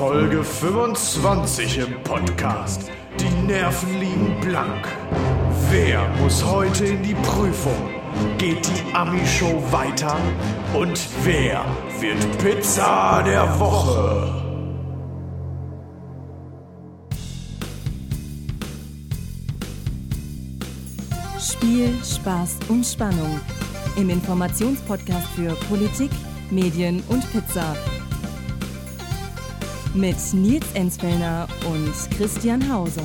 Folge 25 im Podcast. Die Nerven liegen blank. Wer muss heute in die Prüfung? Geht die Ami-Show weiter? Und wer wird Pizza der Woche? Spiel, Spaß und Spannung. Im Informationspodcast für Politik, Medien und Pizza. Mit Nils Enzfellner und Christian Hauser.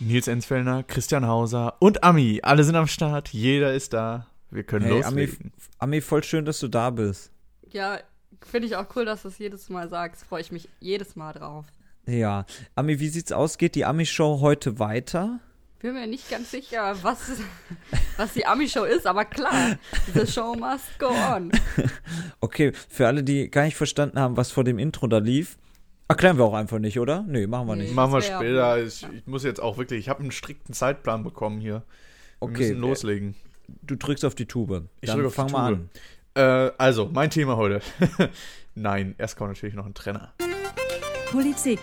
Nils Enzfellner, Christian Hauser und Ami. Alle sind am Start. Jeder ist da. Wir können Hey, Ami, loslegen. Ami, voll schön, dass du da bist. Ja, finde ich auch cool, dass du es jedes Mal sagst. Freue ich mich jedes Mal drauf. Ja. Ami, wie sieht's aus? Geht die Ami-Show heute weiter? Bin mir nicht ganz sicher, was, was die Ami-Show ist, aber klar, the show must go on. Okay, für alle, die gar nicht verstanden haben, was vor dem Intro da lief, erklären wir auch einfach nicht, oder? Nee, machen wir Nee. nicht. Machen wir später. Ich, ich muss jetzt auch wirklich, ich habe einen strikten Zeitplan bekommen hier. Wir Okay, müssen loslegen. Du drückst auf die Tube. Ich Dann drück auf die fang mal Tube. an. Äh, also, mein Thema heute. Nein, erst kommt natürlich noch ein Trenner. Politik,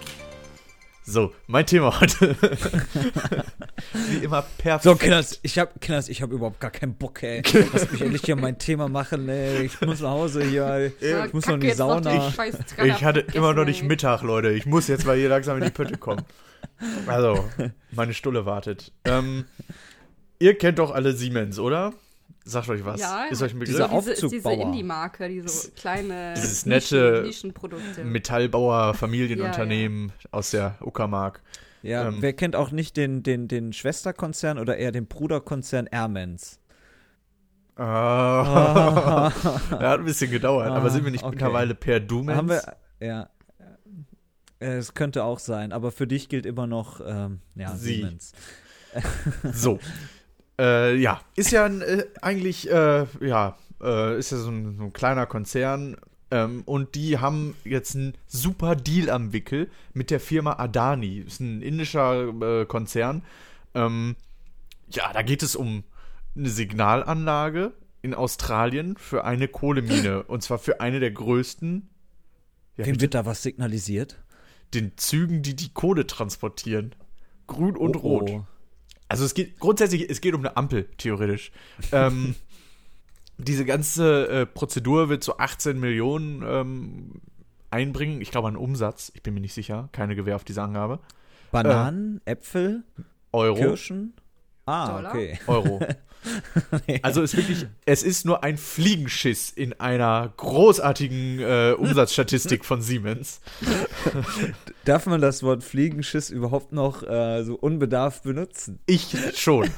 So, mein Thema heute. Wie immer perfekt. So, Kinders, ich hab, Kinders, ich hab überhaupt gar keinen Bock, ey. Lass mich endlich hier mein Thema machen, ey. Ich muss nach Hause hier, ey. Ja, Ich muss noch in die Sauna. Trenner Ich hatte immer noch nicht Mittag, Leute. Ich muss jetzt mal hier langsam in die Pötte kommen. Also, meine Stulle wartet. Ähm, ihr kennt doch alle Siemens, oder? Sagt euch was. Ja, Ist euch ein Begriff? Dieser Diese, ist diese Aufzugbauer. Indie-Marke, die so kleine Dieses Nischen- nette Nischenprodukte. Metallbauer Familienunternehmen aus der Uckermark. Ja, Ähm. wer kennt auch nicht den, den, den Schwesterkonzern oder eher den Bruderkonzern Airmans? Ah. ja, hat ein bisschen gedauert, aber Ah, sind wir nicht okay. mittlerweile per Dumens? Haben wir, ja. Äh, Es könnte auch sein, aber für dich gilt immer noch, ähm, ja, Sie. Siemens. So. Äh, ja, ist ja ein, äh, eigentlich, äh, ja, äh, ist ja so ein, so ein kleiner Konzern. Ähm, und die haben jetzt einen super Deal am Wickel mit der Firma Adani. Ist ein indischer äh, Konzern. Ähm, ja, da geht es um eine Signalanlage in Australien für eine Kohlemine. und zwar für eine der größten. Ja, Wem wird da was signalisiert? den Zügen, die die Kohle transportieren. Grün und Oh, rot. oh. Also es geht grundsätzlich, es geht um eine Ampel, theoretisch. ähm, diese ganze äh, Prozedur wird so 18 Millionen ähm, einbringen. Ich glaube an Umsatz. Ich bin mir nicht sicher. Keine Gewähr auf diese Angabe. Bananen, Äpfel, Euro. Kirschen? Ah, Dollar? okay. Euro. Also ist wirklich, es ist nur ein Fliegenschiss in einer großartigen äh, Umsatzstatistik von Siemens. Darf man das Wort Fliegenschiss überhaupt noch äh, so unbedarft benutzen? Ich schon.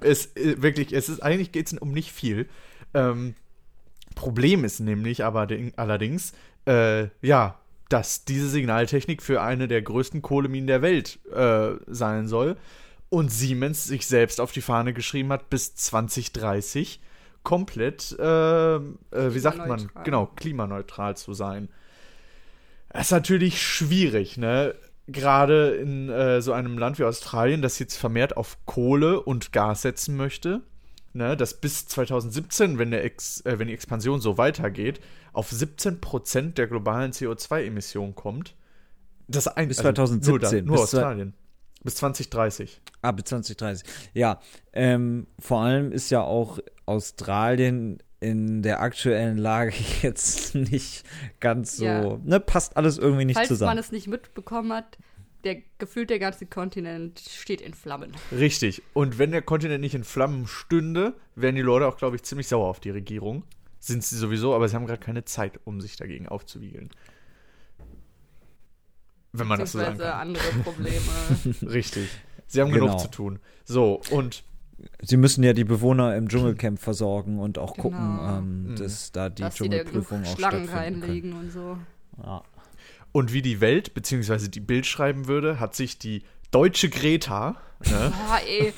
es äh, wirklich, es ist eigentlich geht es um nicht viel. Ähm, Problem ist nämlich aber ding- allerdings, äh, ja, dass diese Signaltechnik für eine der größten Kohleminen der Welt äh, sein soll und Siemens sich selbst auf die Fahne geschrieben hat, bis 2030 komplett, äh, äh, wie sagt man, Klimaneutral. genau, klimaneutral zu sein. Das ist natürlich schwierig, ne? Gerade in äh, so einem Land wie Australien, das jetzt vermehrt auf Kohle und Gas setzen möchte, ne? Das bis 2017, wenn, der Ex äh, wenn die Expansion so weitergeht, auf 17% der globalen CO2-Emissionen kommt. Das ein, Bis also 2017, Nur, nur bis Australien. Bis 2030. Ah, bis 2030. Ja, ähm, vor allem ist ja auch Australien in der aktuellen Lage jetzt nicht ganz so, Ja. ne, passt alles irgendwie nicht Falls man zusammen. es nicht mitbekommen hat, der gefühlt der ganze Kontinent steht in Flammen. Richtig. Und wenn der Kontinent nicht in Flammen stünde, wären die Leute auch, glaube ich, ziemlich sauer auf die Regierung. Sind sie sowieso, aber sie haben gerade keine Zeit, um sich dagegen aufzuwiegeln. Wenn man das so sagen Beziehungsweise kann. andere Probleme. Richtig. Sie haben Genau. genug zu tun. So, und Sie müssen ja die Bewohner im Dschungelcamp versorgen und auch Genau. gucken, ähm, Mhm. dass da die dass Dschungelprüfung auch Schlangen stattfinden können. reinlegen und so. Ja. Und wie die Welt bzw. die Bild schreiben würde, hat sich die deutsche Greta, ne, ey.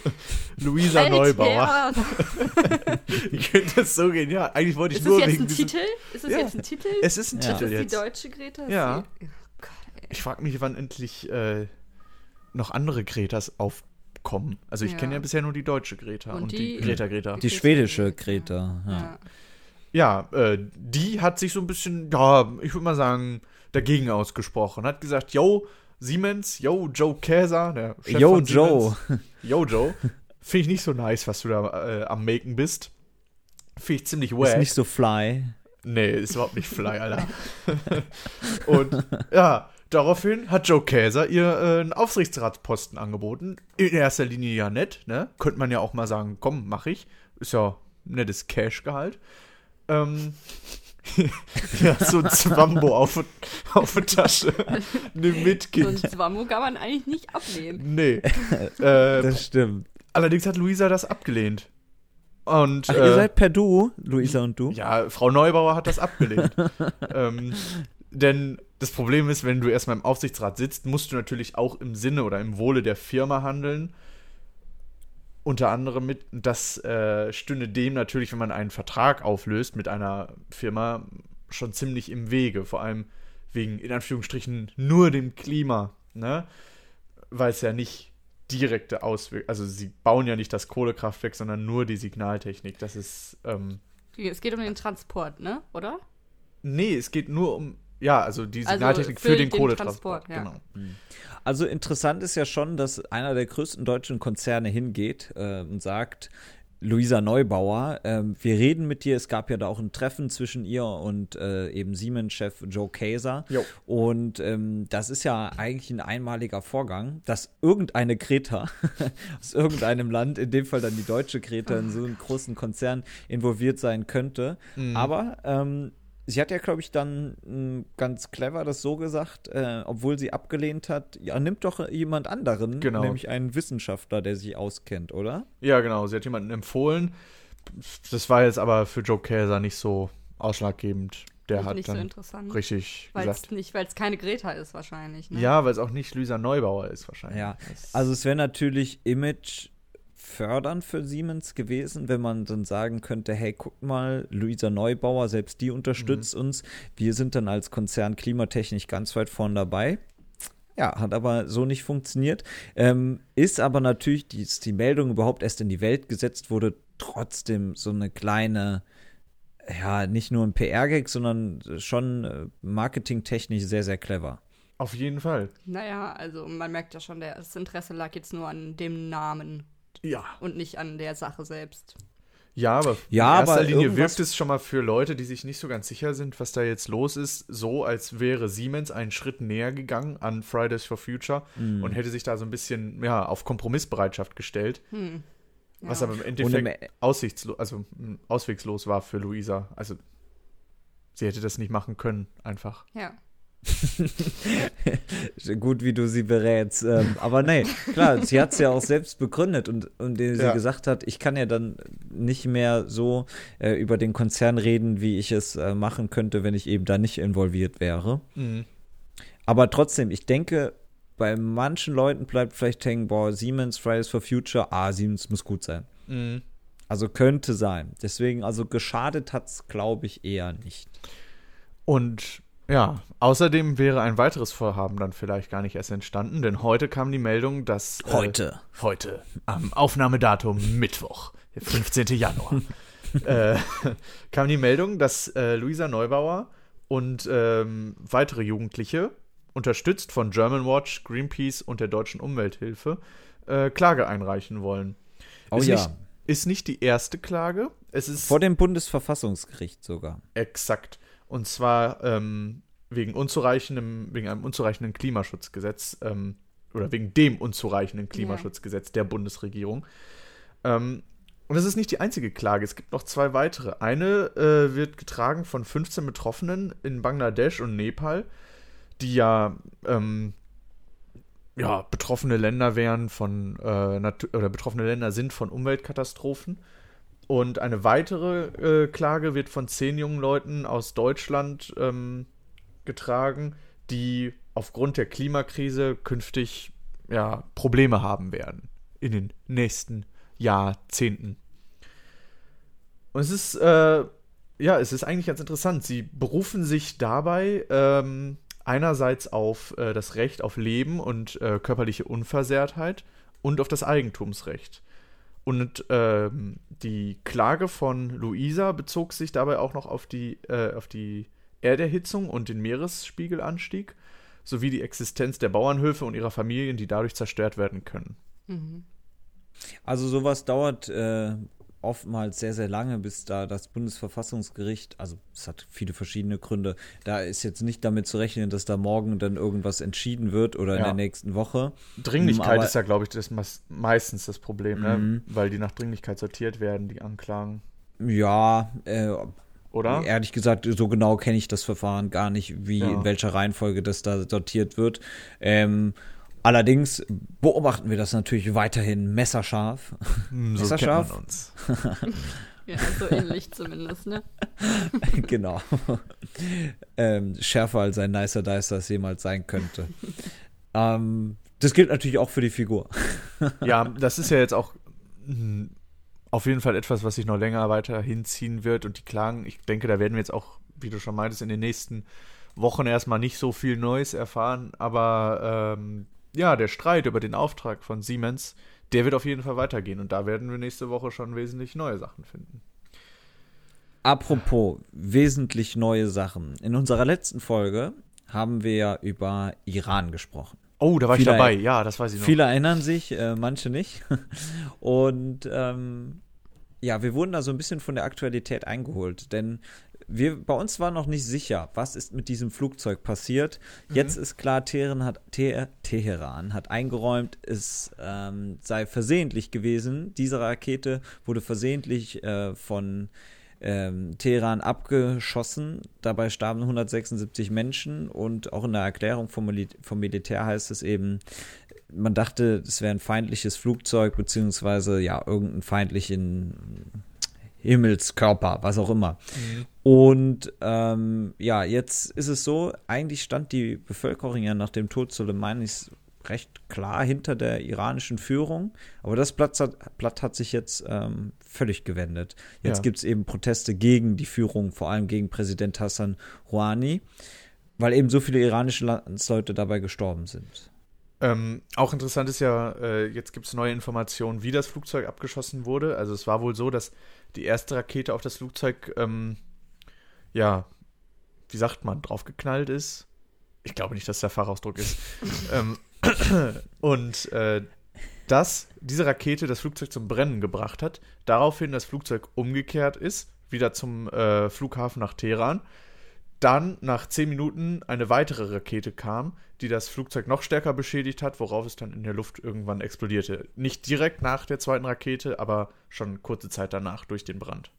Luisa. Neubauer, ich könnte das so gehen, ja, eigentlich wollte ich Ist nur das jetzt wegen ein Titel? Ist das Ja. jetzt ein Titel? Es ist ein Ja. Titel ist die jetzt. deutsche Greta? Ist Ja. Oh ey. Ich frage mich, wann endlich äh, noch andere Gretas aufkommen. Also ich Ja. kenne ja bisher nur die deutsche Greta und, Und die, die- Greta Greta. Die schwedische Greta, ja. Ja. ja, äh, die hat sich so ein bisschen, ja, ich würde mal sagen, dagegen ausgesprochen. Hat gesagt, yo, Siemens, yo, Joe Käser, der Chef Yo, von Joe. Siemens. Yo, Joe. Finde ich nicht so nice, was du da äh, am Maken bist. Finde ich ziemlich wack. Ist nicht so fly. Nee, ist überhaupt nicht fly, Alter. und ja, daraufhin hat Joe Käser ihr äh, einen Aufsichtsratsposten angeboten. In erster Linie ja nett, ne? Könnte man ja auch mal sagen, komm, mach ich. Ist ja ein nettes Cash-Gehalt. Ähm, ja, so ein Zwambo auf, auf der Tasche. Nimm mit, So ein Kind. Zwammo kann man eigentlich nicht ablehnen. Nee. Äh, Das stimmt. allerdings hat Luisa das abgelehnt. Und, Ach, äh, ihr seid per Du, Luisa und du? Ja, Frau Neubauer hat das abgelehnt. ähm, denn das Problem ist, wenn du erstmal im Aufsichtsrat sitzt, musst du natürlich auch im Sinne oder im Wohle der Firma handeln. Unter anderem mit, das äh, stünde dem natürlich, wenn man einen Vertrag auflöst mit einer Firma, schon ziemlich im Wege. Vor allem wegen, in Anführungsstrichen, nur dem Klima. Ne? Weil es ja nicht direkte Auswirkungen, also sie bauen ja nicht das Kohlekraftwerk, sondern nur die Signaltechnik. Das ist, ähm, Es geht um den Transport, ne? Oder? Nee, es geht nur um, ja, also die Also Signaltechnik für für, den, den Kohletransport. Transport, ja. Genau. Also interessant ist ja schon, dass einer der größten deutschen Konzerne hingeht äh, und sagt, Luisa Neubauer, ähm, wir reden mit dir. Es gab ja da auch ein Treffen zwischen ihr und äh, eben Siemens-Chef Joe Kaeser. Jo. Und ähm, das ist ja eigentlich ein einmaliger Vorgang, dass irgendeine Greta aus irgendeinem Land, in dem Fall dann die deutsche Greta, in so einem großen Konzern involviert sein könnte. Aber ähm, sie hat ja, glaube ich, dann mh, ganz clever das so gesagt, äh, obwohl sie abgelehnt hat, ja, nimmt doch jemand anderen, Genau. nämlich einen Wissenschaftler, der sich auskennt, oder? Ja, genau. Sie hat jemanden empfohlen. Das war jetzt aber für Joe Käser nicht so ausschlaggebend. Der Nicht hat nicht so dann interessant. richtig Weil es gesagt. nicht, weil es keine Greta ist wahrscheinlich. Ne? Ja, weil es auch nicht Luisa Neubauer ist wahrscheinlich. Ja, also es wäre natürlich Image fördernd für Siemens gewesen, wenn man dann sagen könnte, hey, guck mal, Luisa Neubauer, selbst die unterstützt uns. Wir sind dann als Konzern klimatechnisch ganz weit vorn dabei. Ja, hat aber so nicht funktioniert. Ähm, ist aber natürlich, die, die Meldung überhaupt erst in die Welt gesetzt wurde, trotzdem so eine kleine, ja, nicht nur ein PR-Gag, sondern schon äh, marketingtechnisch sehr, sehr clever. Auf jeden Fall. Naja, also man merkt ja schon, das Interesse lag jetzt nur an dem Namen Ja. und nicht an der Sache selbst. Ja, aber Ja, in erster aber Linie wirkt es schon mal für Leute, die sich nicht so ganz sicher sind, was da jetzt los ist, so, als wäre Siemens einen Schritt näher gegangen an Fridays for Future Mhm. und hätte sich da so ein bisschen ja, auf Kompromissbereitschaft gestellt. Hm. Was Ja. aber im Endeffekt im- aussichtslos, also mh, auswegslos war für Luisa. Also sie hätte das nicht machen können, einfach. Ja. Gut, wie du sie berätst. Ähm, aber nee, klar, sie hat es ja auch selbst begründet und, und sie Ja. gesagt hat, ich kann ja dann nicht mehr so äh, über den Konzern reden, wie ich es äh, machen könnte, wenn ich eben da nicht involviert wäre. Aber trotzdem, ich denke, bei manchen Leuten bleibt vielleicht hängen, boah, Siemens, Fridays for Future, ah, Siemens muss gut sein. Mhm. Also könnte sein. Deswegen, also geschadet hat es, glaube ich, eher nicht. Und ja, außerdem wäre ein weiteres Vorhaben dann vielleicht gar nicht erst entstanden, denn heute kam die Meldung, dass. Äh, Heute. heute, am Aufnahmedatum Mittwoch, der 15. Januar, äh, kam die Meldung, dass äh, Luisa Neubauer und ähm, weitere Jugendliche, unterstützt von German Watch, Greenpeace und der Deutschen Umwelthilfe, äh, Klage einreichen wollen. Oh ist ja. Nicht, ist nicht die erste Klage, es ist Vor dem Bundesverfassungsgericht sogar. Exakt. Und zwar ähm, wegen unzureichendem, wegen einem unzureichenden Klimaschutzgesetz ähm, oder wegen dem unzureichenden Klimaschutzgesetz der Bundesregierung. Ähm, und das ist nicht die einzige Klage. Es gibt noch zwei weitere. Eine äh, wird getragen von 15 Betroffenen in Bangladesch und Nepal, die ja ähm, ja, betroffene Länder wären von äh, oder betroffene Länder sind von Umweltkatastrophen. Und eine weitere äh, Klage wird von zehn jungen Leuten aus Deutschland ähm, getragen, die aufgrund der Klimakrise künftig ja, Probleme haben werden in den nächsten Jahrzehnten. Und es ist, äh, ja, es ist eigentlich ganz interessant. Sie berufen sich dabei ähm, einerseits auf äh, das Recht auf Leben und äh, körperliche Unversehrtheit und auf das Eigentumsrecht. Und ähm, die Klage von Luisa bezog sich dabei auch noch auf die, äh, auf die Erderhitzung und den Meeresspiegelanstieg sowie die Existenz der Bauernhöfe und ihrer Familien, die dadurch zerstört werden können. Mhm. Also sowas dauert äh, oftmals sehr, sehr lange, bis da das Bundesverfassungsgericht, also es hat viele verschiedene Gründe, da ist jetzt nicht damit zu rechnen, dass da morgen dann irgendwas entschieden wird oder in Ja. der nächsten Woche. Dringlichkeit Aber- ist ja, glaube ich, das meist- meistens das Problem, ne? Mhm. weil die nach Dringlichkeit sortiert werden, die Anklagen. Ja, äh, Oder? ehrlich gesagt, so genau kenne ich das Verfahren gar nicht, wie Ja. in welcher Reihenfolge das da sortiert wird. Ähm, allerdings beobachten wir das natürlich weiterhin messerscharf. Hm, so Messerscharf? kennt man uns. Ja, so ähnlich zumindest, ne? genau. ähm, schärfer als ein Nicer Dicer es jemals sein könnte. ähm, das gilt natürlich auch für die Figur. Ja, das ist ja jetzt auch hm, auf jeden Fall etwas, was sich noch länger weiter hinziehen wird. Und die Klagen, ich denke, da werden wir jetzt auch, wie du schon meintest, in den nächsten Wochen erstmal nicht so viel Neues erfahren. Aber ähm, ja, der Streit über den Auftrag von Siemens, der wird auf jeden Fall weitergehen. Und da werden wir nächste Woche schon wesentlich neue Sachen finden. Apropos wesentlich neue Sachen. In unserer letzten Folge haben wir ja über Iran gesprochen. Oh, da war ich Viele- dabei. Ja, das weiß ich noch. Viele erinnern sich, äh, manche nicht. Und ähm, ja, wir wurden da so ein bisschen von der Aktualität eingeholt, denn wir, bei uns war noch nicht sicher, was ist mit diesem Flugzeug passiert. Jetzt ist klar, Teheran hat, Te Teheran hat eingeräumt, es ähm, sei versehentlich gewesen. Diese Rakete wurde versehentlich äh, von ähm, Teheran abgeschossen. Dabei starben 176 Menschen und auch in der Erklärung vom, Mil vom Militär heißt es eben, man dachte, es wäre ein feindliches Flugzeug, beziehungsweise ja, irgendeinen feindlichen Himmelskörper, was auch immer. Und ähm, ja, jetzt ist es so, eigentlich stand die Bevölkerung ja nach dem Tod Soleimanis recht klar hinter der iranischen Führung, aber das Blatt hat, Blatt hat sich jetzt ähm, völlig gewendet. Jetzt Ja. gibt es eben Proteste gegen die Führung, vor allem gegen Präsident Hassan Rouhani, weil eben so viele iranische Landsleute dabei gestorben sind. Ähm, auch interessant ist ja, äh, jetzt gibt es neue Informationen, wie das Flugzeug abgeschossen wurde. Also es war wohl so, dass die erste Rakete auf das Flugzeug, ähm, ja, wie sagt man, draufgeknallt ist. Ich glaube nicht, dass der Fachausdruck ist. ähm, und äh, dass diese Rakete das Flugzeug zum Brennen gebracht hat, daraufhin das Flugzeug umgekehrt ist, wieder zum äh, Flughafen nach Teheran. Dann nach zehn Minuten eine weitere Rakete kam, die das Flugzeug noch stärker beschädigt hat, worauf es dann in der Luft irgendwann explodierte. Nicht direkt nach der zweiten Rakete, aber schon kurze Zeit danach durch den Brand.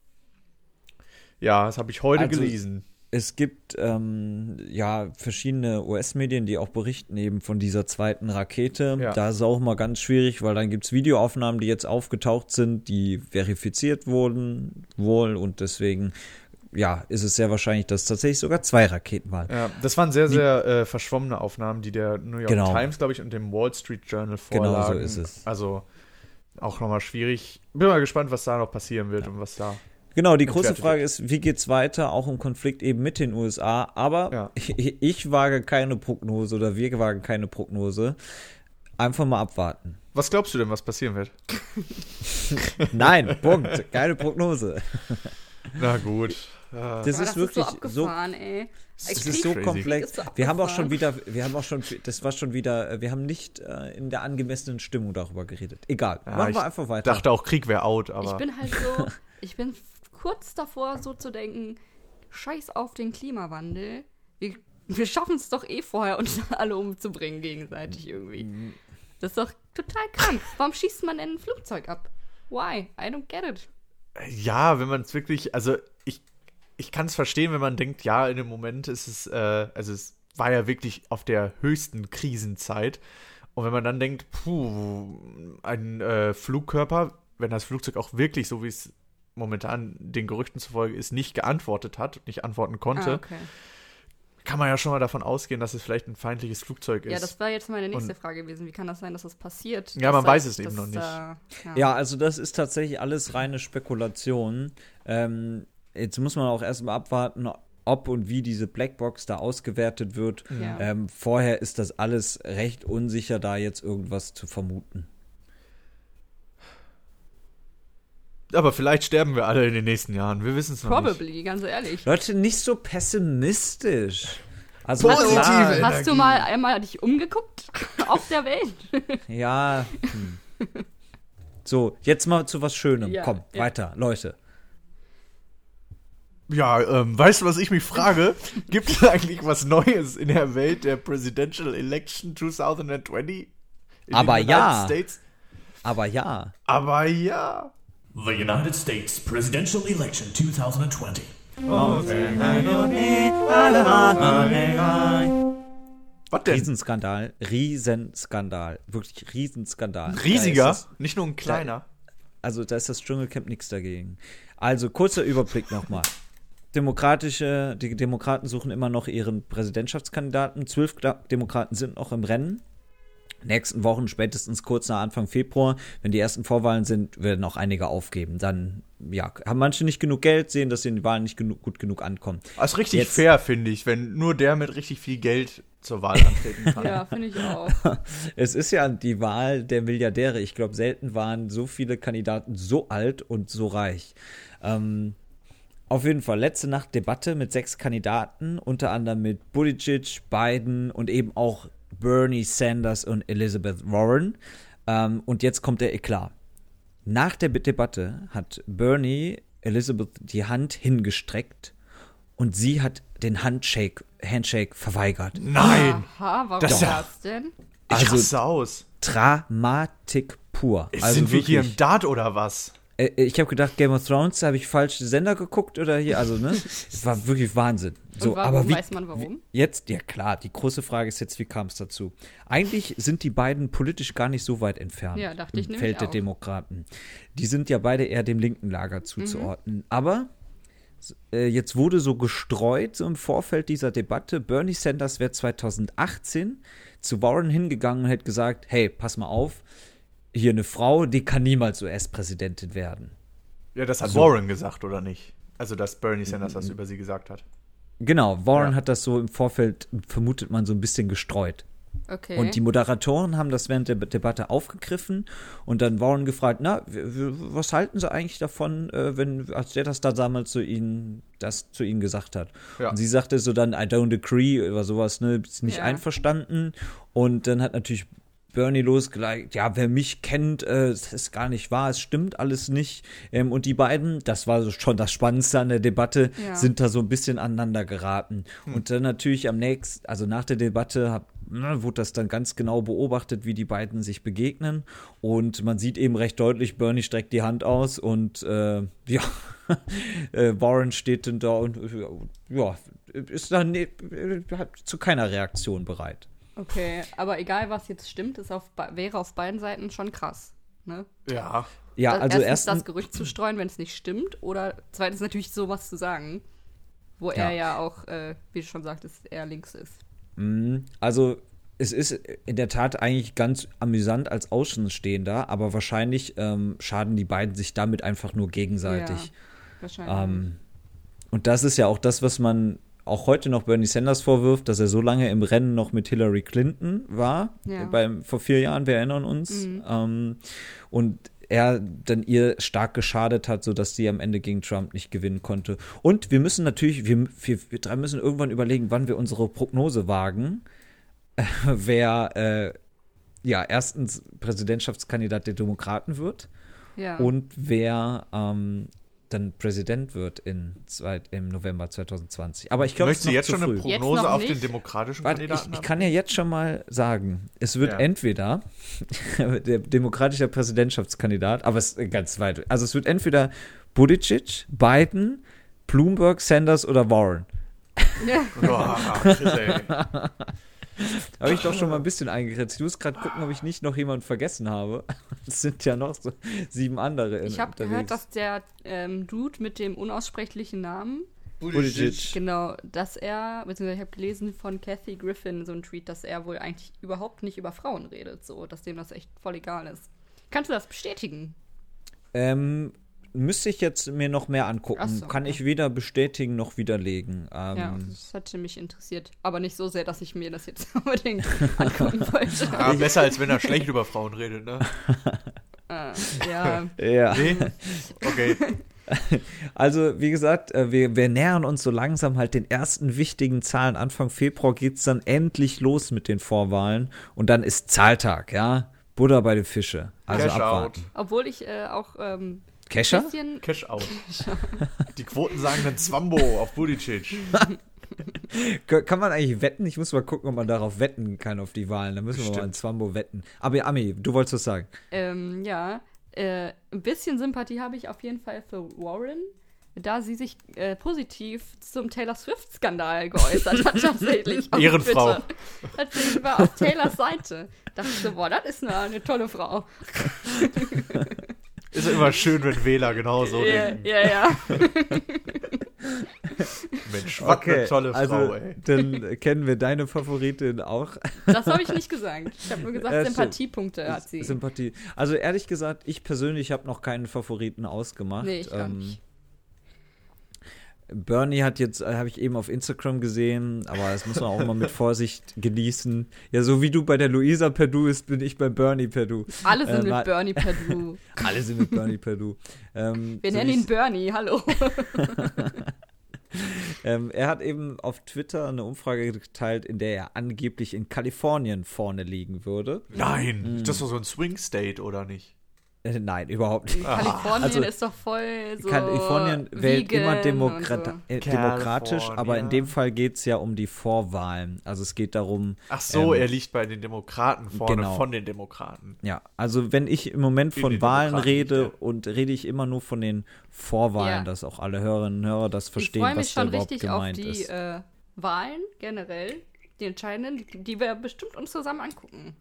Ja, das habe ich heute Also- gelesen. Es gibt ähm, ja verschiedene US-Medien, die auch berichten eben von dieser zweiten Rakete. Ja. Da ist auch mal ganz schwierig, weil dann gibt es Videoaufnahmen, die jetzt aufgetaucht sind, die verifiziert wurden wohl und deswegen ja, ist es sehr wahrscheinlich, dass tatsächlich sogar zwei Raketen waren. Ja, das waren sehr, sehr äh, verschwommene Aufnahmen, die der New York Genau. Times, glaube ich, und dem Wall Street Journal Genau so vorlagen. ist es. Also auch nochmal schwierig. Bin mal gespannt, was da noch passieren wird und was da. Genau, die große Frage ist, wie geht's weiter, auch im Konflikt eben mit den USA. Aber Ja. ich, ich wage keine Prognose oder wir wagen keine Prognose. Einfach mal abwarten. Was glaubst du denn, was passieren wird? Nein, Punkt. Keine Prognose. Na gut. Das ist wirklich so so abgefahren, ey. Krieg- ist so crazy. komplex. Ist so wir haben auch schon wieder, wir haben auch schon, das war schon wieder, wir haben nicht äh, in der angemessenen Stimmung darüber geredet. Egal, Ja, machen ich wir einfach weiter. dachte auch, Krieg wäre out, Ich aber. bin halt so, ich bin kurz davor, so zu denken, scheiß auf den Klimawandel. Wir, wir schaffen es doch eh vorher, uns alle umzubringen gegenseitig irgendwie. Das ist doch total krank. Warum schießt man denn ein Flugzeug ab? Why? I don't get it. Ja, wenn man es wirklich, also ich, ich kann es verstehen, wenn man denkt, ja, in dem Moment ist es, äh, also es war ja wirklich auf der höchsten Krisenzeit. Und wenn man dann denkt, puh, ein äh, Flugkörper, wenn das Flugzeug auch wirklich, so wie es momentan den Gerüchten zufolge ist, nicht geantwortet hat, nicht antworten konnte, Ah, okay. kann man ja schon mal davon ausgehen, dass es vielleicht ein feindliches Flugzeug ist. Ja, das war jetzt meine nächste Und- Frage gewesen. Wie kann das sein, dass das passiert? Ja, man da- weiß es eben dass noch nicht. da- ja. Ja, also das ist tatsächlich alles reine Spekulation. Ähm, jetzt muss man auch erstmal abwarten, ob und wie diese Blackbox da ausgewertet wird. Ja. Ähm, vorher ist das alles recht unsicher, da jetzt irgendwas zu vermuten. Aber vielleicht sterben wir alle in den nächsten Jahren. Wir wissen es noch nicht. Probably, ganz ehrlich. Leute, nicht so pessimistisch. Also Positive klar, Energie. Hast du mal einmal dich umgeguckt auf der Welt? Ja. Hm. So, jetzt mal zu was Schönem. Ja, Komm, ja. weiter, Leute. Ja, ähm, weißt du, was ich mich frage? Gibt es eigentlich was Neues in der Welt der Presidential Election 2020? In Aber den ja. United States? Aber ja. Aber ja. The United States Presidential Election 2020. Was denn? Riesenskandal, Riesenskandal. Wirklich Riesenskandal. Riesiger, Da das, nicht nur ein kleiner. also da ist das Dschungelcamp nichts dagegen. Also kurzer Überblick nochmal. Demokratische, die Demokraten suchen immer noch ihren Präsidentschaftskandidaten. Zwölf Demokraten sind noch im Rennen. Nächsten Wochen, spätestens kurz nach Anfang Februar, wenn die ersten Vorwahlen sind, werden auch einige aufgeben. Dann, ja, haben manche nicht genug Geld, sehen, dass sie in die Wahlen nicht genug, gut genug ankommen. Das ist richtig Jetzt- fair, finde ich, wenn nur der mit richtig viel Geld zur Wahl antreten kann. Ja, finde ich auch. Es ist ja die Wahl der Milliardäre. Ich glaube, selten waren so viele Kandidaten so alt und so reich. Ähm, auf jeden Fall, letzte Nacht Debatte mit sechs Kandidaten, unter anderem mit Buttigieg, Biden und eben auch Bernie Sanders und Elizabeth Warren. Ähm, und jetzt kommt der Eklat. Nach der Debatte hat Bernie Elizabeth die Hand hingestreckt und sie hat den Handshake, Handshake verweigert. Nein! Aha, warum Das das, ist ja- denn? Ich Also- raste aus. Dramatik pur. Also Sind wir hier im. Dart oder was? Äh, Ich habe gedacht, Game of Thrones, habe ich falsche Sender geguckt oder hier, also ne? Es war wirklich Wahnsinn. So, warum? aber wie, Weiß man warum? Jetzt, ja klar, die große Frage ist jetzt, wie kam es dazu? Eigentlich sind die beiden politisch gar nicht so weit entfernt Ja, dachte im ich Feld der auch. Demokraten. Die sind ja beide eher dem linken Lager Mhm. zuzuordnen. Aber äh, jetzt wurde so gestreut, so im Vorfeld dieser Debatte, Bernie Sanders wäre 2018 zu Warren hingegangen und hätte gesagt, hey, pass mal auf, hier eine Frau, die kann niemals US-Präsidentin werden. Ja, das hat So. Warren gesagt, oder nicht? Also, dass Bernie Sanders das über sie gesagt hat. Genau, Warren Ja. hat das so im Vorfeld, vermutet man, so ein bisschen gestreut. Okay. Und die Moderatoren haben das während der Debatte aufgegriffen und dann Warren gefragt, na, was halten Sie eigentlich davon, äh, wenn, als der das da damals zu Ihnen, das zu Ihnen gesagt hat? Ja. Und sie sagte so dann, I don't agree oder sowas, ne, ist nicht Ja. einverstanden. Und dann hat natürlich Bernie losgelegt, ja, wer mich kennt, äh, ist gar nicht wahr, es stimmt alles nicht. Ähm, und die beiden, das war so schon das Spannendste an der Debatte, Ja. sind da so ein bisschen aneinander geraten. Und dann natürlich am nächsten, also nach der Debatte hab, ne, wurde das dann ganz genau beobachtet, wie die beiden sich begegnen. Und man sieht eben recht deutlich, Bernie streckt die Hand aus und äh, ja, äh, Warren steht dann da und äh, ja, ist dann hat zu keiner Reaktion bereit. Okay, aber egal was jetzt stimmt, ist auf, be- wäre auf beiden Seiten schon krass. Ne? Ja. Ja, Das- also erstens erstens, das Gerücht zu streuen, wenn es nicht stimmt, oder zweitens natürlich sowas zu sagen, wo Ja. er ja auch, äh, wie du schon sagtest, eher links ist. Mhm. Also es ist in der Tat eigentlich ganz amüsant als Außenstehender, aber wahrscheinlich ähm, schaden die beiden sich damit einfach nur gegenseitig. Ja, wahrscheinlich. Ähm, und das ist ja auch das, was man auch heute noch Bernie Sanders vorwirft, dass er so lange im Rennen noch mit Hillary Clinton war, Ja. beim, vor vier Jahren, wir erinnern uns. Ähm, und er dann ihr stark geschadet hat, sodass sie am Ende gegen Trump nicht gewinnen konnte. Und wir müssen natürlich, wir, wir, wir drei müssen irgendwann überlegen, wann wir unsere Prognose wagen, wer äh, ja erstens Präsidentschaftskandidat der Demokraten wird ja. und wer ähm, dann Präsident wird in im November 2020. Aber ich glaube, es ist Möchtest du jetzt schon eine früh. Jetzt Prognose auf den demokratischen Warte, ich, Kandidaten ich haben? kann ja jetzt schon mal sagen, es wird Ja. entweder der demokratische Präsidentschaftskandidat, aber es ist ganz weit. Also es wird entweder Buttigieg, Biden, Bloomberg, Sanders oder Warren. ja. Boah. Habe ich doch schon mal ein bisschen eingegrenzt. Ich muss gerade gucken, ob ich nicht noch jemanden vergessen habe. Es sind ja noch so sieben andere in, Ich habe gehört, dass der ähm, Dude mit dem unaussprechlichen Namen, Buttigieg. genau, dass er, beziehungsweise ich habe gelesen von Kathy Griffin so einen Tweet, dass er wohl eigentlich überhaupt nicht über Frauen redet, so, dass dem das echt voll egal ist. Kannst du das bestätigen? Ähm, müsste ich jetzt mir noch mehr angucken. So, Kann okay. ich weder bestätigen noch widerlegen. Ähm, ja, das hätte mich interessiert. Aber nicht so sehr, dass ich mir das jetzt unbedingt angucken wollte. Ja, besser als wenn er schlecht über Frauen redet, ne? Äh, ja. Ja. Nee? Okay. Also, wie gesagt, äh, wir, wir nähern uns so langsam halt den ersten wichtigen Zahlen. Anfang Februar geht es dann endlich los mit den Vorwahlen und dann ist Zahltag, ja. Buddha bei den Fische. Also Cash abwarten. Obwohl ich äh, auch ähm, Kescher? bisschen. Cash out. Die Quoten sagen dann Zwambo auf Budicic. Kann man eigentlich wetten? Ich muss mal gucken, ob man darauf wetten kann auf die Wahlen. Da müssen wir mal in Zwambo wetten. Aber Ami, du wolltest was sagen. Ähm, ja, äh, ein bisschen Sympathie habe ich auf jeden Fall für Warren, da sie sich äh, positiv zum Taylor Swift-Skandal geäußert hat, tatsächlich. auf Ehrenfrau. Twitter. Deswegen war auf Taylors Seite. Dachte ich so, boah, das ist eine, eine tolle Frau. Ist immer schön, wenn Wähler genauso Ja, denken. ja, ja. Mensch, was eine tolle Frau, also ey. dann kennen wir deine Favoritin auch. Das habe ich nicht gesagt. Ich habe nur gesagt, stimmt. Sympathiepunkte hat sie. Sympathie. Also ehrlich gesagt, ich persönlich habe noch keinen Favoriten ausgemacht. Nee, ich auch Ähm, nicht. Bernie hat jetzt, äh, habe ich eben auf Instagram gesehen, aber das muss man auch immer mit Vorsicht genießen. Ja, so wie du bei der Luisa Perdue bist, bin ich bei Bernie Perdue. Alle sind äh, ma- mit Bernie Perdue. Alle sind mit Bernie Perdue. Ähm, Wir so nennen ihn Bernie, hallo. Ähm, er hat eben auf Twitter eine Umfrage geteilt, in der er angeblich in Kalifornien vorne liegen würde. Nein, ist das doch so ein Swing State, oder nicht? Äh, nein, überhaupt nicht. Kalifornien also, ist doch voll so. Kalifornien wählt immer Demokrat und äh, demokratisch, aber in dem Fall geht es ja um die Vorwahlen. Also es geht darum. Ach so, ähm, er liegt bei den Demokraten vorne genau. von den Demokraten. Ja, also wenn ich im Moment In von Wahlen Demokraten rede nicht, ja. und rede ich immer nur von den Vorwahlen, Ja. dass auch alle Hörerinnen und Hörer das Ich verstehen, freue mich was da schon überhaupt richtig auf gemeint die ist. äh, Wahlen generell, die entscheidenden, die, die wir bestimmt uns zusammen angucken.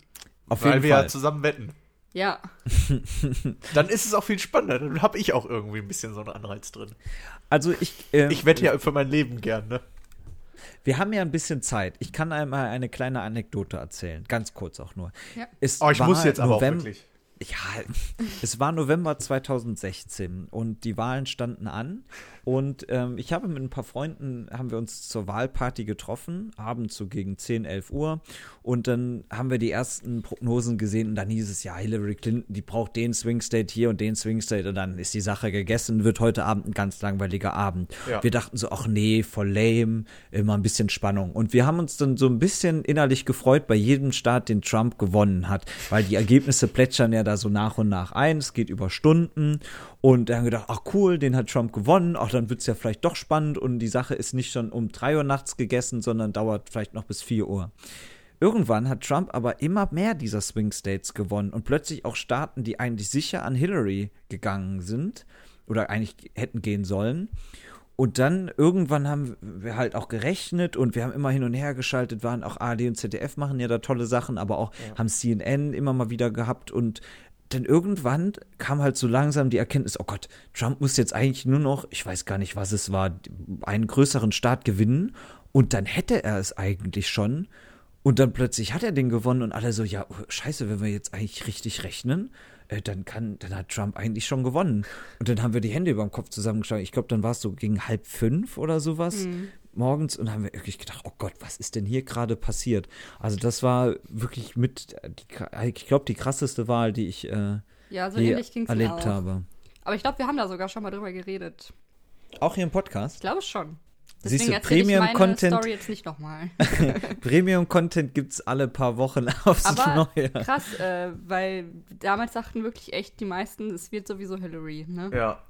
Auf Weil jeden wir ja Fall. zusammen wetten. Ja, Dann ist es auch viel spannender. Dann habe ich auch irgendwie ein bisschen so einen Anreiz drin. Also ich, ähm, Ich wette ja für mein Leben gern, ne? wir haben ja ein bisschen Zeit. Ich kann einmal eine kleine Anekdote erzählen, ganz kurz auch nur. Ja. Es Oh, ich muss jetzt aber auch wirklich. Ja, es war November 2016 und die Wahlen standen an und ähm, ich habe mit ein paar Freunden, haben wir uns zur Wahlparty getroffen, abends so gegen 10, 11 Uhr und dann haben wir die ersten Prognosen gesehen und dann hieß es, ja, Hillary Clinton, die braucht den Swing State hier und den Swing State und dann ist die Sache gegessen, wird heute Abend ein ganz langweiliger Abend. Ja. Wir dachten so, ach nee, voll lame, immer ein bisschen Spannung. Und wir haben uns dann so ein bisschen innerlich gefreut bei jedem Staat, den Trump gewonnen hat, weil die Ergebnisse plätschern ja da so nach und nach ein, es geht über Stunden. Und da haben wir gedacht, ach cool, den hat Trump gewonnen, ach dann wird es ja vielleicht doch spannend und die Sache ist nicht schon um drei Uhr nachts gegessen, sondern dauert vielleicht noch bis vier Uhr. Irgendwann hat Trump aber immer mehr dieser Swing States gewonnen und plötzlich auch Staaten, die eigentlich sicher an Hillary gegangen sind oder eigentlich hätten gehen sollen. Und dann irgendwann haben wir halt auch gerechnet und wir haben immer hin und her geschaltet, waren auch ARD und ZDF machen ja da tolle Sachen, aber auch haben CNN immer mal wieder gehabt und dann irgendwann kam halt so langsam die Erkenntnis, oh Gott, Trump muss jetzt eigentlich nur noch, ich weiß gar nicht, was es war, einen größeren Staat gewinnen und dann hätte er es eigentlich schon. Und dann plötzlich hat er den gewonnen und alle so, ja, oh, scheiße, wenn wir jetzt eigentlich richtig rechnen, äh, dann kann, dann hat Trump eigentlich schon gewonnen. Und dann haben wir die Hände über dem Kopf zusammengeschlagen. Ich glaube, dann war es so gegen halb fünf oder sowas morgens und haben wir wirklich gedacht, oh Gott, was ist denn hier gerade passiert? Also das war wirklich mit, die, ich glaube, die krasseste Wahl, die ich äh, ja, so mir erlebt auch. habe. Aber ich glaube, wir haben da sogar schon mal drüber geredet. Auch hier im Podcast. Ich glaube schon. Siehst Deswegen du, erzähle ich meine Premium-Content- Story jetzt nicht nochmal. Premium-Content gibt es alle paar Wochen aufs Aber Neue. krass, äh, weil damals sagten wirklich echt die meisten, es wird sowieso Hillary, ne? Ja.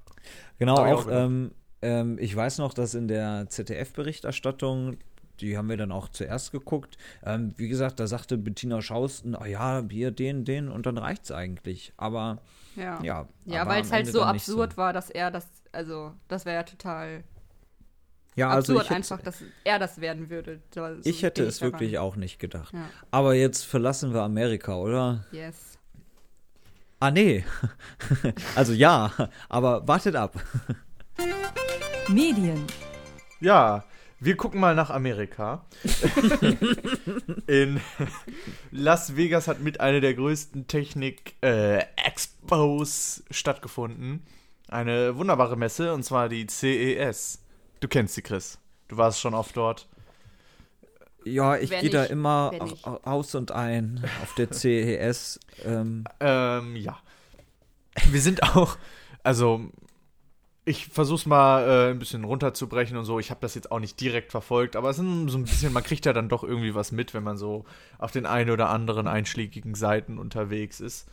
Genau, auch, auch gedacht. ähm, ähm, ich weiß noch, dass in der ZDF-Berichterstattung, die haben wir dann auch zuerst geguckt, ähm, wie gesagt, da sagte Bettina Schausten, oh ja, hier, den, den und dann reicht's eigentlich. Aber Ja. ja. Ja, weil es halt so absurd war, dass er das, also, das wäre ja total Ja, also absurd ich hätte, einfach, dass er das werden würde. So- so ich hätte es daran. wirklich auch nicht gedacht. Ja. Aber jetzt verlassen wir Amerika, oder? Yes. Ah, nee. also ja, aber wartet ab. Medien. Ja, wir gucken mal nach Amerika. In Las Vegas hat mit einer der größten Technik-Expos stattgefunden. Eine wunderbare Messe, und zwar die CES. Du kennst sie, Chris. Du warst schon oft dort. Ja, ich gehe da immer aus und ein auf der CES. Ähm, Ähm, ja. wir sind auch, also ich versuch's mal äh, ein bisschen runterzubrechen und so. Ich habe das jetzt auch nicht direkt verfolgt, aber es ist so ein bisschen, man kriegt ja dann doch irgendwie was mit, wenn man so auf den einen oder anderen einschlägigen Seiten unterwegs ist.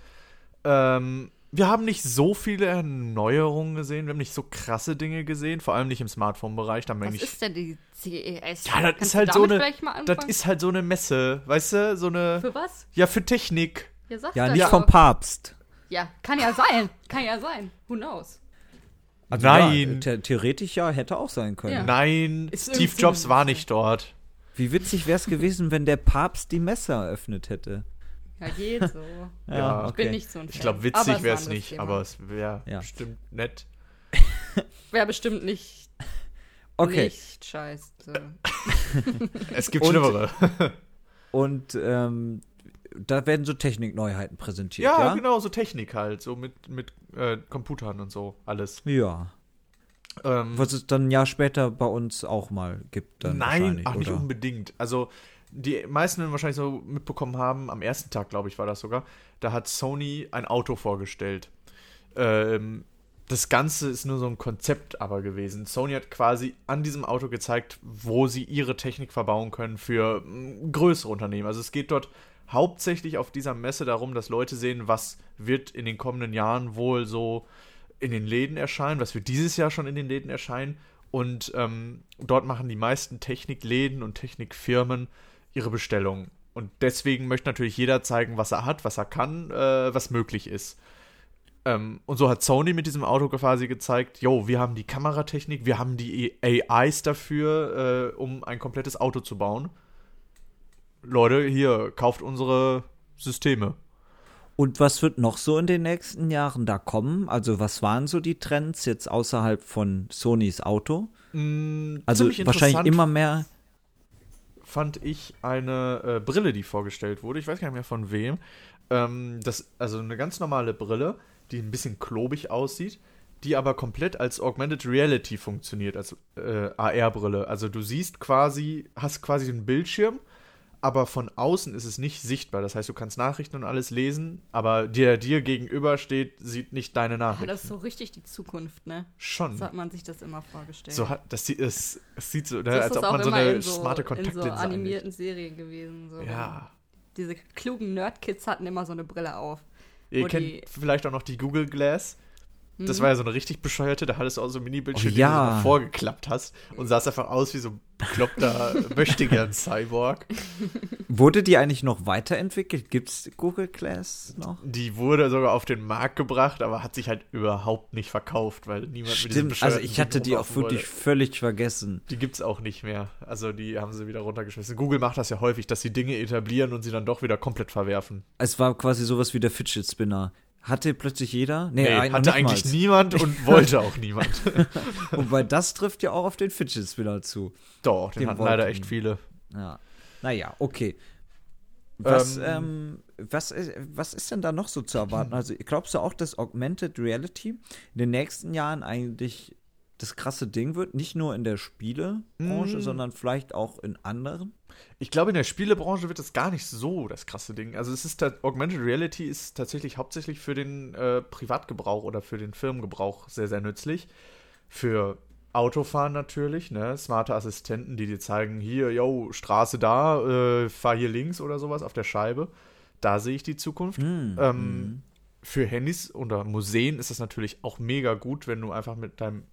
Ähm, wir haben nicht so viele Erneuerungen gesehen, wir haben nicht so krasse Dinge gesehen, vor allem nicht im Smartphone-Bereich. Was ich, ist denn die CES? ja, das Kannst ist halt so eine, vielleicht mal das ist halt so eine Messe, weißt du, so eine, Für was? ja für Technik. Ja, Ja, nicht vom Papst. Ja, kann ja sein. Kann ja sein. Who knows? Also Nein. Ja, the theoretisch ja, hätte auch sein können. Ja. Nein, Ist Steve Jobs war nicht dort. Wie witzig wäre es gewesen, wenn der Papst die Messe eröffnet hätte. Ja, geht so. Ja, Ich bin nicht so ein Fan. Ich glaube, witzig wäre es nicht, Thema. aber es wäre Ja. bestimmt nett. Wäre bestimmt nicht, Okay. nicht scheiße. Es gibt Und- Schlimmere. Und ähm, da werden so Technikneuheiten präsentiert, Ja, ja? genau, so Technik halt, so mit, mit äh, Computern und so, alles. Ja. Ähm, Was es dann ein Jahr später bei uns auch mal gibt. Dann nein, ach, nicht oder? unbedingt. Also, die meisten werden wahrscheinlich so mitbekommen haben, am ersten Tag, glaube ich, war das sogar, da hat Sony ein Auto vorgestellt. Ähm, das Ganze ist nur so ein Konzept aber gewesen. Sony hat quasi an diesem Auto gezeigt, wo sie ihre Technik verbauen können für mm, größere Unternehmen. Also es geht dort hauptsächlich auf dieser Messe darum, dass Leute sehen, was wird in den kommenden Jahren wohl so in den Läden erscheinen, was wird dieses Jahr schon in den Läden erscheinen. Und ähm, dort machen die meisten Technikläden und Technikfirmen ihre Bestellungen. Und deswegen möchte natürlich jeder zeigen, was er hat, was er kann, äh, was möglich ist. Ähm, und so hat Sony mit diesem Auto quasi gezeigt, yo, wir haben die Kameratechnik, wir haben die AIs dafür, äh, um ein komplettes Auto zu bauen. Leute, hier, kauft unsere Systeme. Und was wird noch so in den nächsten Jahren da kommen? Also was waren so die Trends jetzt außerhalb von Sonys Auto? Mm, Also wahrscheinlich immer mehr. fand ich eine äh, Brille, die vorgestellt wurde. Ich weiß gar nicht mehr von wem. Ähm, das, also eine ganz normale Brille, die ein bisschen klobig aussieht, die aber komplett als Augmented Reality funktioniert, als äh, AR-Brille. Also du siehst quasi, hast quasi den Bildschirm, aber von außen ist es nicht sichtbar. Das heißt, du kannst Nachrichten und alles lesen, aber der dir gegenüber steht, sieht nicht deine Ja, Nachrichten. das ist so richtig die Zukunft, ne? Schon. So hat man sich das immer vorgestellt. So hat, das, sieht- es, es sieht so, ne, So als das ob man so eine in so, smarte in Kontaktlinse so anlegt. animierten Serien gewesen. So. Ja. Diese klugen Nerdkids hatten immer so eine Brille auf. Ihr kennt vielleicht auch noch die Google Glass. Das war ja so eine richtig bescheuerte, da hattest du auch so ein Mini-Bildschirm, Oh, den du ja. vorgeklappt hast und sahst einfach aus wie so ein bekloppter Möchtegern-Cyborg. Wurde die eigentlich noch weiterentwickelt? Gibt es Google Glass noch? Die wurde sogar auf den Markt gebracht, aber hat sich halt überhaupt nicht verkauft, weil niemand mit diesem Stimmt, also ich hatte die auch wirklich völlig vergessen. Die gibt's auch nicht mehr. Also die haben sie wieder runtergeschmissen. Google macht das ja häufig, dass sie Dinge etablieren und sie dann doch wieder komplett verwerfen. Es war quasi sowas wie der Fidget Spinner. Hatte plötzlich jeder? Nee, ein- hatte eigentlich niemand und wollte auch niemand. Wobei das trifft ja auch auf den Fidget Spinner zu. Doch, den Den hatten leider wollten- echt viele. Ja. Naja, okay. Was, Ähm, ähm, was, was ist denn da noch so zu erwarten? Also, glaubst du auch, dass Augmented Reality in den nächsten Jahren eigentlich das krasse Ding wird? Nicht nur in der Spielebranche, Mm. sondern vielleicht auch in anderen? Ich glaube, in der Spielebranche wird das gar nicht so das krasse Ding. Also es ist Augmented Reality ist tatsächlich hauptsächlich für den äh, Privatgebrauch oder für den Firmengebrauch sehr, sehr nützlich. Für Autofahren natürlich, ne? Smarte Assistenten, die dir zeigen, hier, yo, Straße da, äh, fahr hier links oder sowas auf der Scheibe. Da sehe ich die Zukunft. Hm, Ähm, für Handys oder Museen ist das natürlich auch mega gut, wenn du einfach mit deinem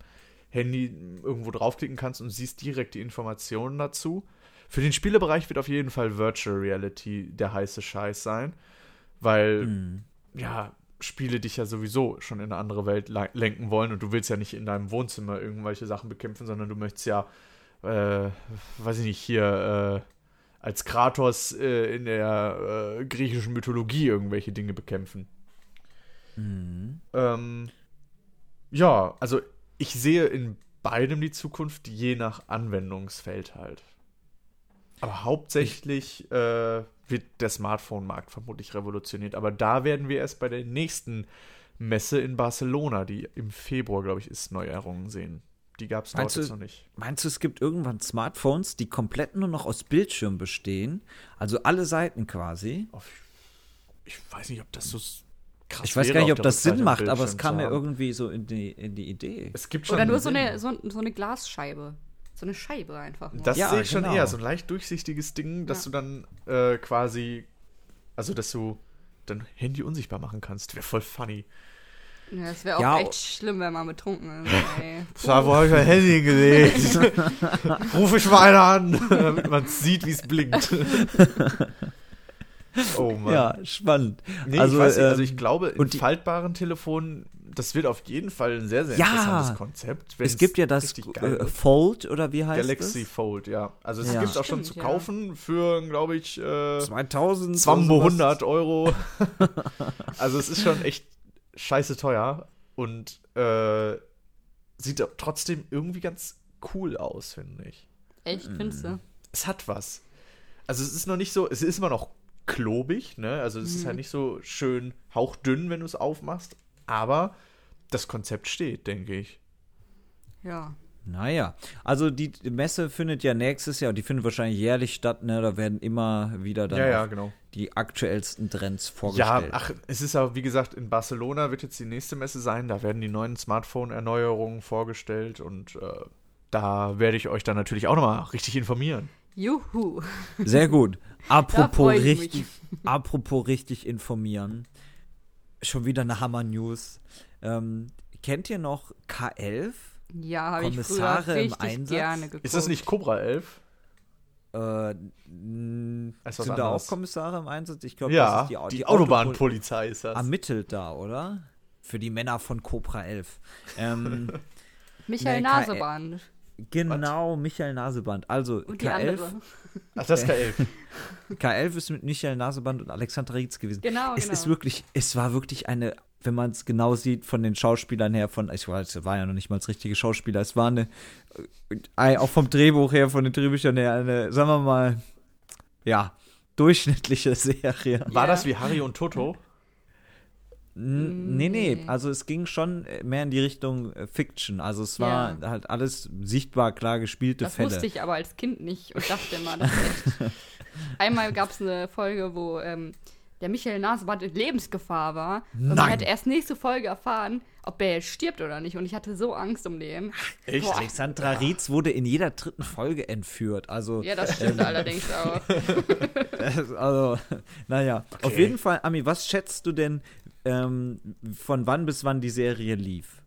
Handy irgendwo draufklicken kannst und siehst direkt die Informationen dazu. Für den Spielebereich wird auf jeden Fall Virtual Reality der heiße Scheiß sein, weil Hm. ja, Spiele dich ja sowieso schon in eine andere Welt le- lenken wollen und du willst ja nicht in deinem Wohnzimmer irgendwelche Sachen bekämpfen, sondern du möchtest ja, äh, weiß ich nicht, hier äh, als Kratos äh, in der äh, griechischen Mythologie irgendwelche Dinge bekämpfen. Mhm. Ähm, ja, also ich sehe in beidem die Zukunft, je nach Anwendungsfeld halt. Aber hauptsächlich äh, wird der Smartphone-Markt vermutlich revolutioniert. Aber da werden wir erst bei der nächsten Messe in Barcelona, die im Februar, glaube ich, ist, Neuerungen sehen. Die gab es jetzt noch nicht. Meinst du, es gibt irgendwann Smartphones, die komplett nur noch aus Bildschirm bestehen? Also alle Seiten quasi? Ich weiß nicht, ob das so krass Ich weiß gar nicht, ob das Sinn macht, einen aber es kam mir irgendwie so in die, in die Idee. Es gibt schon Oder nur einen so Sinn. eine, so, so eine Glasscheibe. So eine Scheibe einfach. Nur. Das Ja, sehe ich schon genau. eher, so ein leicht durchsichtiges Ding, dass Ja. du dann äh, quasi, also dass du dein Handy unsichtbar machen kannst. Wäre voll funny. ja, das wäre auch Ja, echt schlimm, wenn man betrunken ist. Ey. Da, wo habe ich mein Handy gelegt? Ruf ich mal einer an, damit man sieht, wie es blinkt. Oh Mann. Ja, spannend. Nee, also, ich weiß nicht, also ähm, ich glaube, in und die- faltbaren Telefonen, das wird auf jeden Fall ein sehr, sehr Ja, interessantes Konzept. es gibt ja das äh. Fold oder wie heißt Galaxy es? Fold, ja. Also es Ja. gibt auch schon Stimmt, zu ja. kaufen für, glaube ich, äh, 2000 Zwambo oder sowas. 100 Euro. also es ist schon echt scheiße teuer und äh, sieht trotzdem irgendwie ganz cool aus, finde ich. Echt, findest du? Es hat was. Also es ist noch nicht so, es ist immer noch klobig, ne? Also es ist halt nicht so schön hauchdünn, wenn du es aufmachst, aber das Konzept steht, denke ich. Ja. Naja, also die Messe findet ja nächstes Jahr, die findet wahrscheinlich jährlich statt, ne? Da werden immer wieder dann ja, ja, genau. die aktuellsten Trends Ja, vorgestellt. ach, es ist auch, wie gesagt, in Barcelona wird jetzt die nächste Messe sein. Da werden die neuen Smartphone-Erneuerungen vorgestellt und äh, da werde ich euch dann natürlich auch nochmal richtig informieren. Juhu. Sehr gut. Apropos richtig, apropos richtig informieren. Schon wieder eine Hammer-News. Ähm, kennt ihr noch K11? Ja, habe ich früher Kommissare im richtig Einsatz? gerne geguckt. Ist das nicht Cobra 11? Äh, sind da auch Kommissare im Einsatz? Ich glaube, Ja, das ist die, die, die Autobahnpolizei ist das. Ermittelt da, oder? Für die Männer von Cobra 11. Ähm, Michael Nee, Naseband. genau, Michael Naseband. Also, Und die K11, andere. Ach, das ist K11. K11 ist mit Michael Naseband und Alexander Rietz gewesen. Genau, es genau. ist wirklich, es war wirklich eine, wenn man es genau sieht, von den Schauspielern her, von, ich weiß, es war ja noch nicht mal als richtige Schauspieler, es war eine, äh, auch vom Drehbuch her, von den Drehbüchern her, eine, sagen wir mal, ja, durchschnittliche Serie. War Ja. das wie Harry und Toto? N- Nee, nee, also es ging schon äh, mehr in die Richtung äh, Fiction. Also es war Ja. halt alles sichtbar klar gespielte Das Fälle. wusste ich aber als Kind nicht und dachte immer, das ist echt. Einmal gab es eine Folge, wo ähm, der Michael Naseband in Lebensgefahr war. Und man Nein. hätte erst nächste Folge erfahren, ob er jetzt stirbt oder nicht. Und ich hatte so Angst um den. Echt? Boah. Alexandra Rietz wurde in jeder dritten Folge entführt. Also, Ja, das stimmt allerdings auch. also naja. Auf Okay. jeden Fall, Ami, was schätzt du denn, ähm, von wann bis wann die Serie lief?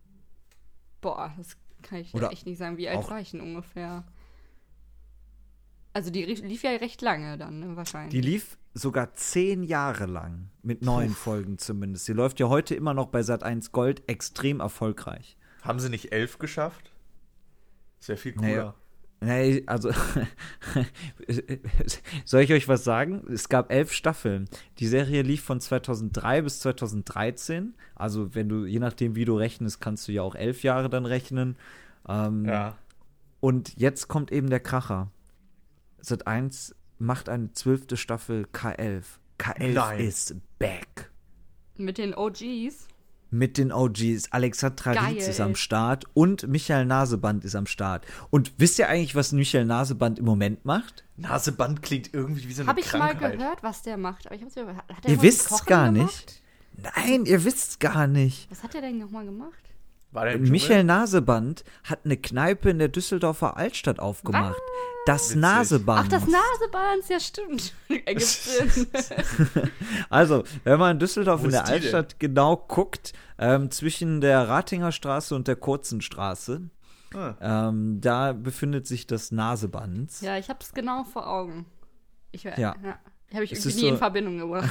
Boah, das kann ich Oder echt nicht sagen. Wie alt war ich denn ungefähr? Also die lief ja recht lange dann, ne, wahrscheinlich. Die lief sogar zehn Jahre lang, mit neun Folgen zumindest. Sie läuft ja heute immer noch bei Sat1 Gold extrem erfolgreich. Haben sie nicht elf geschafft? Sehr viel cooler. Nee, also soll ich euch was sagen? Es gab elf Staffeln. Die Serie lief von 2003 bis 2013. Also wenn du, je nachdem wie du rechnest, kannst du ja auch elf Jahre dann rechnen. Ähm, Ja. Und jetzt kommt eben der Kracher. Sat 1 macht eine zwölfte Staffel K11. K11 Nein. ist back. Mit den OGs. Mit den OGs. Alexandra Geil. Rietz ist am Start und Michael Naseband ist am Start. Und wisst ihr eigentlich, was Michael Naseband im Moment macht? Naseband klingt irgendwie wie so eine Habe ich mal Krankheit. gehört, was der macht. Aber ich hab's über. Hat der Ihr wisst's gar gemacht? nicht. Nein, ihr wisst's gar nicht. Was hat der denn nochmal gemacht? Michael Naseband hat eine Kneipe in der Düsseldorfer Altstadt aufgemacht. Das Witzig. Naseband. Ach, das Naseband, ja stimmt. Also, wenn man in Düsseldorf in der die denn? Altstadt genau guckt, ähm, zwischen der Ratinger Straße und der Kurzen Straße, Ah. ähm, da befindet sich das Naseband. ja, ich hab's genau vor Augen. Ich, ja. Ja. Habe ich Es irgendwie nie so- in Verbindung gebracht.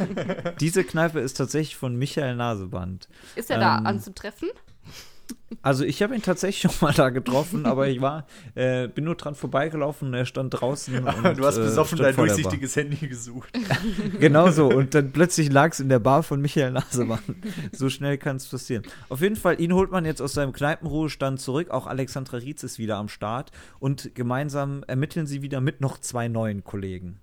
Diese Kneipe ist tatsächlich von Michael Naseband. Ist er da Ähm, anzutreffen? Also ich habe ihn tatsächlich schon mal da getroffen, aber ich war, äh, bin nur dran vorbeigelaufen und er stand draußen. Und, du hast äh, besoffen stand dein durchsichtiges Handy gesucht. Genau so. Und dann plötzlich lag es in der Bar von Michael Naseband. So schnell kann es passieren. Auf jeden Fall, ihn holt man jetzt aus seinem Kneipenruhestand zurück. Auch Alexandra Rietz ist wieder am Start. Und gemeinsam ermitteln sie wieder mit noch zwei neuen Kollegen.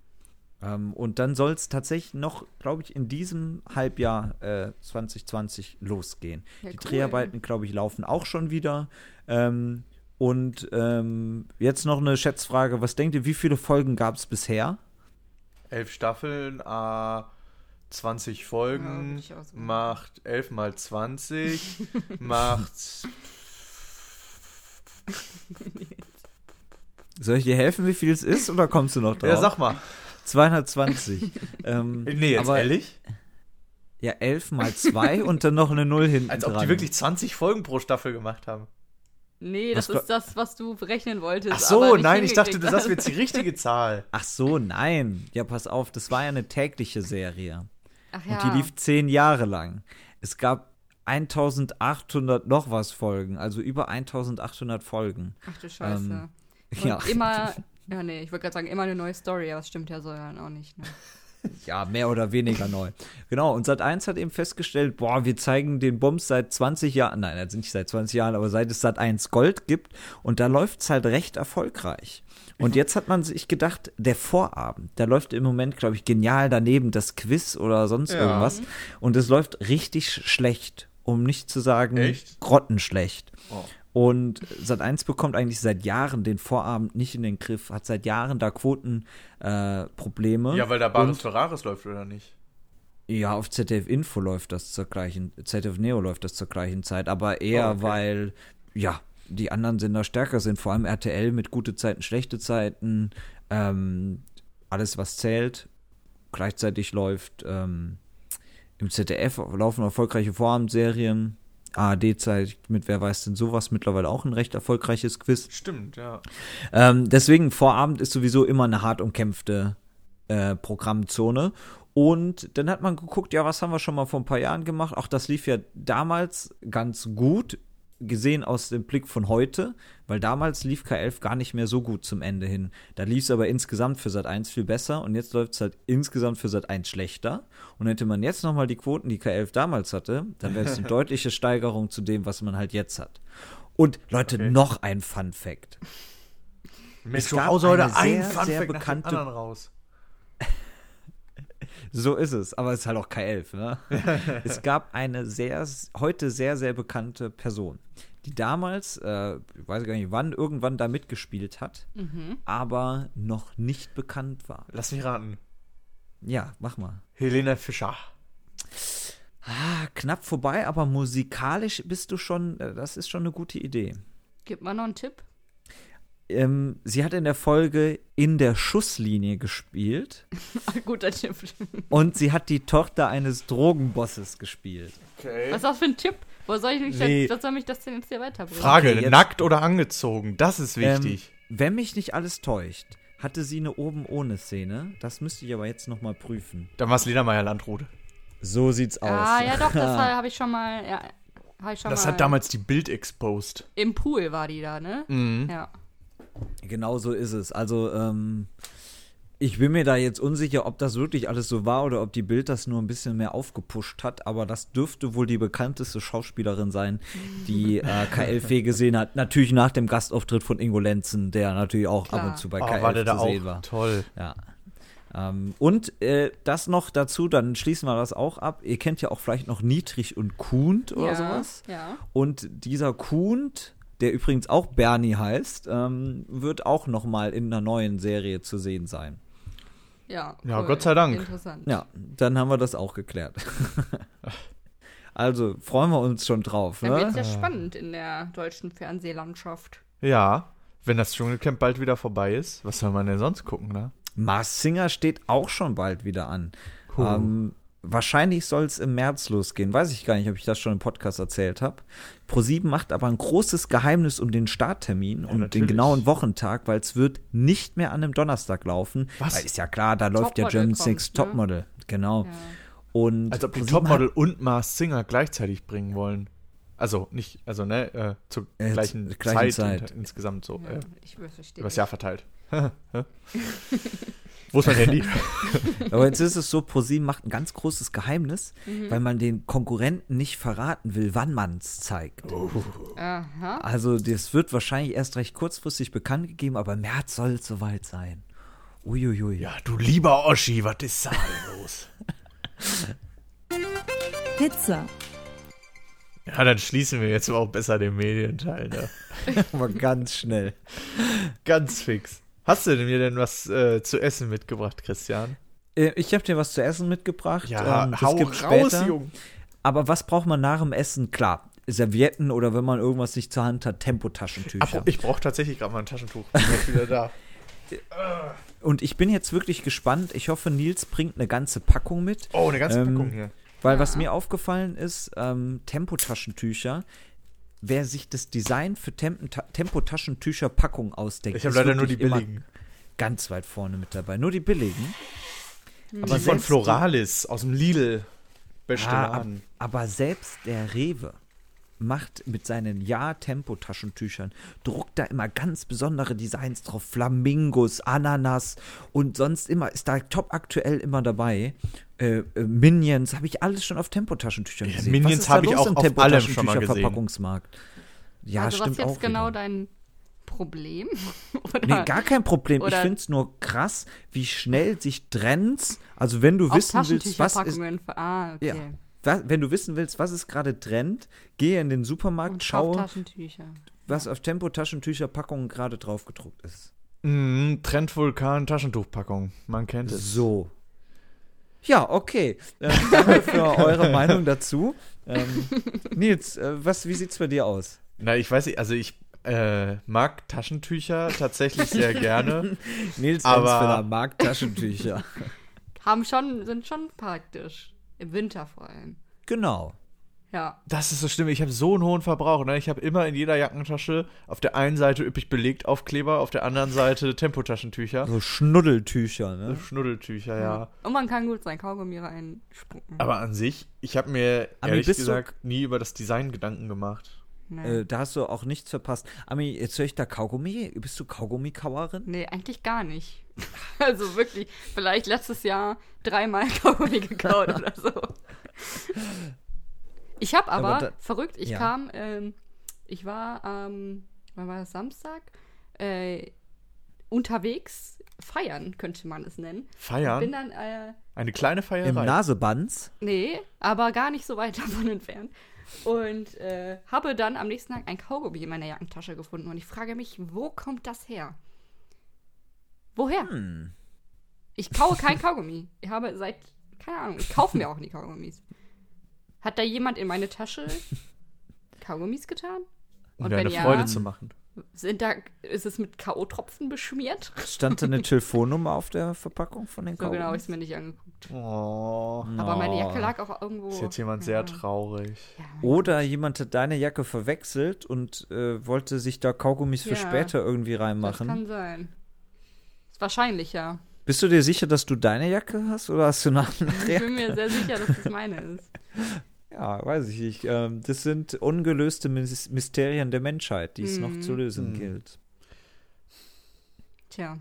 Ähm, und dann soll es tatsächlich noch, glaube ich, in diesem Halbjahr äh, 2020 losgehen. Ja, Die cool. Dreharbeiten, glaube ich, laufen auch schon wieder. Ähm, und ähm, jetzt noch eine Schätzfrage. Was denkt ihr, wie viele Folgen gab es bisher? Elf Staffeln, äh, 20 Ja, Folgen, so machen. macht 11 mal 20, macht. Soll ich dir helfen, wie viel es ist, oder kommst du noch drauf? Ja, sag mal. 220. ähm, Nee, jetzt aber, ehrlich? Ja, 11 mal 2 und dann noch eine Null hinten Als ob dran. die wirklich 20 Folgen pro Staffel gemacht haben. Nee, das Was ist das, was du berechnen wolltest. Ach so, aber nicht nein, ich dachte, du hingekriegt sagst mir hast. jetzt die richtige Zahl. Ach so, nein. Ja, pass auf, das war ja eine tägliche Serie. Ach Und ja. die lief zehn Jahre lang. Es gab 1800 noch was Folgen, also über 1800 Folgen. Ach du Scheiße. Ähm, Und ja. immer, ja nee, ich wollte gerade sagen, immer eine neue Story, aber das stimmt ja so ja auch nicht. Ne? Ja, mehr oder weniger neu. Genau, und Sat1 hat eben festgestellt, boah, wir zeigen den Bums seit 20 Jahren, nein, also nicht seit 20 Jahren, aber seit es Sat1 Gold gibt und da läuft es halt recht erfolgreich. Und jetzt hat man sich gedacht, der Vorabend, da läuft im Moment, glaube ich, genial daneben das Quiz oder sonst Ja. irgendwas und es läuft richtig schlecht, um nicht zu sagen Echt? grottenschlecht. Oh. Und Sat1 bekommt eigentlich seit Jahren den Vorabend nicht in den Griff, hat seit Jahren da Quotenprobleme. Äh. Ja, weil da Bares Ferraris läuft, oder nicht? ja, auf ZDF Info läuft das zur gleichen, ZDF Neo läuft das zur gleichen Zeit, aber eher, Oh, okay. weil, ja, die anderen Sender stärker sind, vor allem RTL mit gute Zeiten, schlechte Zeiten, ähm, alles was zählt, gleichzeitig läuft ähm, im ZDF laufen erfolgreiche Vorabendserien, ARD zeigt mit Wer weiß denn sowas mittlerweile auch ein recht erfolgreiches Quiz. Stimmt, ja. Ähm, deswegen, Vorabend ist sowieso immer eine hart umkämpfte äh, Programmzone. Und dann hat man geguckt, ja, was haben wir schon mal vor ein paar Jahren gemacht? Auch das lief ja damals ganz gut, gesehen aus dem Blick von heute, weil damals lief K11 gar nicht mehr so gut zum Ende hin. Da lief es aber insgesamt für Sat1 viel besser und jetzt läuft es halt insgesamt für Sat1 schlechter. Und hätte man jetzt nochmal die Quoten, die K11 damals hatte, dann wäre es eine deutliche Steigerung zu dem, was man halt jetzt hat. Und Leute, Okay. noch ein Fun Fact. Mensch, gab haust heute eine ein sehr, sehr bekannte-. So ist es, aber es ist halt auch K11. Ne? es gab eine sehr, heute sehr, sehr bekannte Person, die damals, äh, ich weiß gar nicht wann, irgendwann da mitgespielt hat, aber noch nicht bekannt war. Lass mich raten. Ja, mach mal. Helena Fischer. Ah, knapp vorbei, aber musikalisch bist du schon, äh, das ist schon eine gute Idee. Gib mal noch einen Tipp. Ähm, sie hat in der Folge in der Schusslinie gespielt Guter Tipp. und sie hat die Tochter eines Drogenbosses gespielt. Okay. Was ist das für ein Tipp? Wo soll ich mich Nee. was soll mich das denn jetzt hier weiterbringen? Frage, Okay, jetzt- nackt oder angezogen? Das ist wichtig. Ähm, wenn mich nicht alles täuscht, hatte sie eine oben ohne Szene. Das müsste ich aber jetzt noch mal prüfen. Dann war es Lena Meyer-Landrut. So sieht's aus. Ah, ja doch, das habe ich schon mal, ja, ich schon Das mal. hat damals die Bild exposed. Im Pool war die da, ne? Mhm. Ja. Genau so ist es. Also, ähm, ich bin mir da jetzt unsicher, ob das wirklich alles so war oder ob die Bild das nur ein bisschen mehr aufgepusht hat, aber das dürfte wohl die bekannteste Schauspielerin sein, die äh, KLF gesehen hat. Natürlich nach dem Gastauftritt von Ingo Lenzen, der natürlich auch Klar. ab und zu bei Oh, KLF war der da zu sehen auch war. toll. Ja. Ähm, und äh, das noch dazu, dann schließen wir das auch ab. Ihr kennt ja auch vielleicht noch Niedrig und Kuhnt oder ja, sowas. Ja. Und dieser Kuhnt, der übrigens auch Bernie heißt, ähm, wird auch noch mal in einer neuen Serie zu sehen sein. Ja, Ja, Gott sei Dank. Interessant. Ja, dann haben wir das auch geklärt. also freuen wir uns schon drauf. Dann wird Ne? ja spannend in der deutschen Fernsehlandschaft. Ja, wenn das Dschungelcamp bald wieder vorbei ist, was soll man denn sonst gucken, ne? Mars Singer steht auch schon bald wieder an. Puh. Ähm, wahrscheinlich soll es im März losgehen. Weiß ich gar nicht, ob ich das schon im Podcast erzählt habe. Pro7 macht aber ein großes Geheimnis um den Starttermin und den natürlich. genauen Wochentag, weil es wird nicht mehr an einem Donnerstag laufen. Was? Weil ist ja klar, da läuft ja German kommt, Six ne? Topmodel. Genau. Ja. Und Als ob die Topmodel und Mars Singer gleichzeitig bringen wollen. Also nicht, also ne, äh, zur Äh, gleichen, gleichen Zeit, Zeit. und insgesamt so Ja, äh, ich verstehe. übers Jahr verteilt. Wo ist mein Handy? Aber jetzt ist es so, ProSieben macht ein ganz großes Geheimnis, Mhm. weil man den Konkurrenten nicht verraten will, wann man es zeigt. Aha. Also das wird wahrscheinlich erst recht kurzfristig bekannt gegeben, aber im März soll es soweit sein. Uiuiui. ja, du lieber Oschi, was ist da los? Pizza. Ja, dann schließen wir jetzt aber auch besser den Medienteil. Ne? Aber ganz schnell. Ganz fix. Hast du mir denn was äh, zu essen mitgebracht, Christian? Äh, Ich habe dir was zu essen mitgebracht. Ja, ähm, das hau raus, später. Jung. Aber was braucht man nach dem Essen? Klar, Servietten oder wenn man irgendwas nicht zur Hand hat, Tempotaschentücher. Ach, ich brauche tatsächlich gerade mal ein Taschentuch. Bin jetzt wieder da. Und ich bin jetzt wirklich gespannt. Ich hoffe, Nils bringt eine ganze Packung mit. Oh, eine ganze Ähm, Packung hier. Weil was mir aufgefallen ist, ähm, Tempotaschentücher, wer sich das Design für Temp Tempotaschentücher-Packung ausdenkt, Ich habe leider nur die billigen. Ganz weit vorne mit dabei. Nur die billigen. Die von Floralis aus dem Lidl. Beste Ah, ab, aber selbst der Rewe macht mit seinen Ja-Tempo-Taschentüchern, druckt da immer ganz besondere Designs drauf. Flamingos, Ananas und sonst immer, ist da top aktuell immer dabei. Äh, äh, Minions, habe ich alles schon auf Tempotaschentüchern Ja, gesehen. Minions Was ist da habe ich auch im auf allem schon mal gesehen. Tempotaschentücher-Verpackungsmarkt? Ja, also was stimmt jetzt auch. genau wieder. dein Problem? Oder Nee, gar kein Problem. Ich oder- finde es nur krass, wie schnell sich Trends, also wenn du auf wissen willst, was ist, Ah, okay. Ja. Was, wenn du wissen willst, was ist gerade Trend, gehe in den Supermarkt, Und schau schaue, Taschentücher. was auf Tempo-Taschentücherpackungen gerade drauf gedruckt ist. Mhm, Trend Vulkan Taschentuchpackung. Man kennt es. So. Ja, okay. Ähm, danke für eure Meinung dazu. Ähm, Nils, äh, was, wie sieht's bei dir aus? Na, ich weiß nicht, also ich äh, mag Taschentücher tatsächlich sehr gerne. Nils Aber- mag Taschentücher. Haben schon, sind schon praktisch. Im Winter vor allem. genau. Ja. Das ist so schlimm. Ich habe so einen hohen Verbrauch. Ne? Ich habe immer in jeder Jackentasche auf der einen Seite üppig belegt Aufkleber, auf der anderen Seite Tempotaschentücher. So Schnuddeltücher, ne? Schnuddeltücher, ja. Und man kann gut sein Kaugummi reinspucken. Aber an sich, ich habe mir Ami, ehrlich gesagt nie über das Design Gedanken gemacht. Nee. Äh, da hast du auch nichts verpasst. Ami, jetzt höre ich da Kaugummi. Bist du Kaugummikauerin? nee, eigentlich gar nicht. Also wirklich, vielleicht letztes Jahr dreimal Kaugummi gekaut oder so. Ich habe aber, Aber da- verrückt, ich ja. kam, ähm, ich war am, wann war das, Samstag? Äh, unterwegs feiern, könnte man es nennen. Bin Feiern? dann, äh, Eine kleine Im Feierei. Nasebanz? Nee, aber gar nicht so weit davon entfernt. Und äh, habe dann am nächsten Tag ein Kaugummi in meiner Jackentasche gefunden. Und ich frage mich, wo kommt das her? Woher? Hm. Ich kaue kein Kaugummi. Ich habe seit, keine Ahnung, ich kaufe mir auch nie Kaugummis. Hat da jemand in meine Tasche Kaugummis getan? um Und dir wenn eine ja, Freude zu machen. sind da, ist es mit K.O.-Tropfen beschmiert? Stand da eine Telefonnummer auf der Verpackung von den So genau, habe Kaugummis? ich es mir nicht angeguckt. Oh, Aber meine Jacke lag auch irgendwo. ist jetzt jemand sehr traurig. Ja, Oder jemand hat deine Jacke verwechselt und äh, wollte sich da Kaugummis für Ja, später irgendwie das reinmachen. kann sein. Ist wahrscheinlich, ja. Bist du dir sicher, dass du deine Jacke hast oder hast du eine andere Ich Jacke? bin mir sehr sicher, dass das meine ist. Ja, weiß ich nicht. Ähm, das sind ungelöste Mys Mysterien der Menschheit, die es noch Mhm. zu lösen Mhm. gilt. Tja.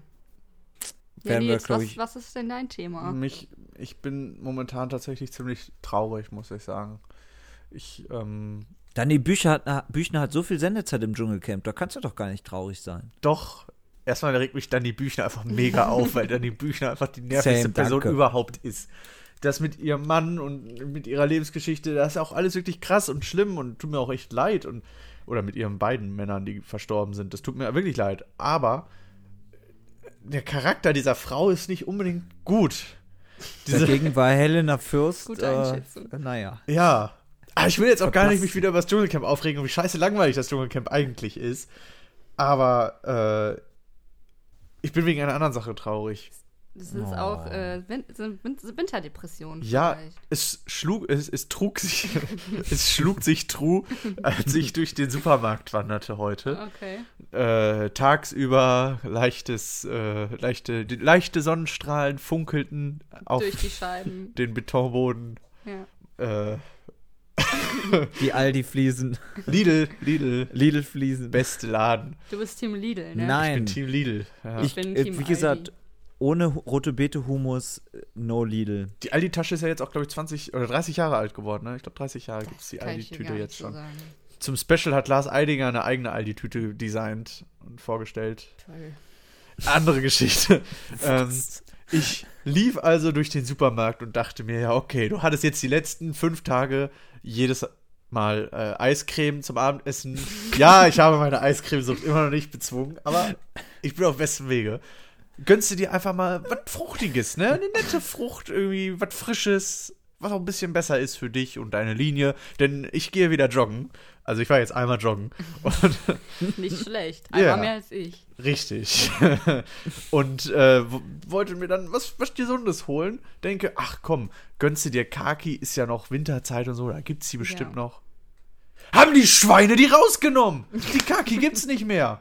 Ja, Werden wir, Nils, glaub was, ich- was ist denn dein Thema? Mich, ich bin momentan tatsächlich ziemlich traurig, muss ich sagen. Ich, ähm, Danny Büchner hat, Büchner hat so viel Sendezeit im Dschungelcamp, da kannst du doch gar nicht traurig sein. doch, erstmal regt mich Danny Büchner einfach mega auf, weil Danny Büchner einfach die nervigste Same, Person danke. überhaupt ist. Das mit ihrem Mann und mit ihrer Lebensgeschichte, das ist auch alles wirklich krass und schlimm und tut mir auch echt leid. Und, oder mit ihren beiden Männern, die verstorben sind. Das tut mir wirklich leid. Aber der Charakter dieser Frau ist nicht unbedingt gut. Diese, Dagegen war Helena Fürst. Gute äh, Einschätzung. naja. Ja. Aber ich will jetzt auch gar nicht mich wieder über das Dschungelcamp aufregen und wie scheiße langweilig das Dschungelcamp eigentlich ist. Aber äh, ich bin wegen einer anderen Sache traurig. Das ist Oh. auch äh, Win Win Win Winterdepression. Ja, vielleicht. es schlug, es, es trug sich, es schlug sich true, als ich durch den Supermarkt wanderte heute. Okay. Äh, tagsüber leichtes, äh, leichte, leichte Sonnenstrahlen funkelten auf Durch die Scheiben. den Betonboden. Ja. Äh, Die Aldi-Fliesen, Lidl, Lidl, Lidl-Fliesen. beste Laden. Du bist Team Lidl, ne? Ich Nein. bin Team Lidl. Ja. Ich, bin äh, Team wie gesagt, Aldi. ohne rote Beete Humus, no Lidl. Die Aldi-Tasche ist ja jetzt auch, glaube ich, 20 oder 30 Jahre alt geworden. Ne? Ich glaube, 30 Jahre gibt es die ich Aldi-Tüte jetzt so schon. sagen. Zum Special hat Lars Eidinger eine eigene Aldi-Tüte designt und vorgestellt. Toll. Andere Geschichte. ähm, ich lief also durch den Supermarkt und dachte mir, ja, okay, du hattest jetzt die letzten fünf Tage jedes Mal äh, Eiscreme zum Abendessen. Ja, ich habe meine Eiscremesucht immer noch nicht bezwungen, aber ich bin auf bestem Wege. gönnst du dir einfach mal was Fruchtiges, ne? Eine nette Frucht, irgendwie was Frisches, was auch ein bisschen besser ist für dich und deine Linie. Denn ich gehe wieder joggen. Also ich war jetzt einmal joggen. Und Nicht schlecht. Einmal Ja. mehr als ich. Richtig. und äh, wo- wollte mir dann was, was Gesundes holen. Denke, ach komm, gönnst du dir Kaki, ist ja noch Winterzeit und so, da gibt's die bestimmt Ja. noch. Haben die Schweine die rausgenommen? Die Kaki gibt's nicht mehr.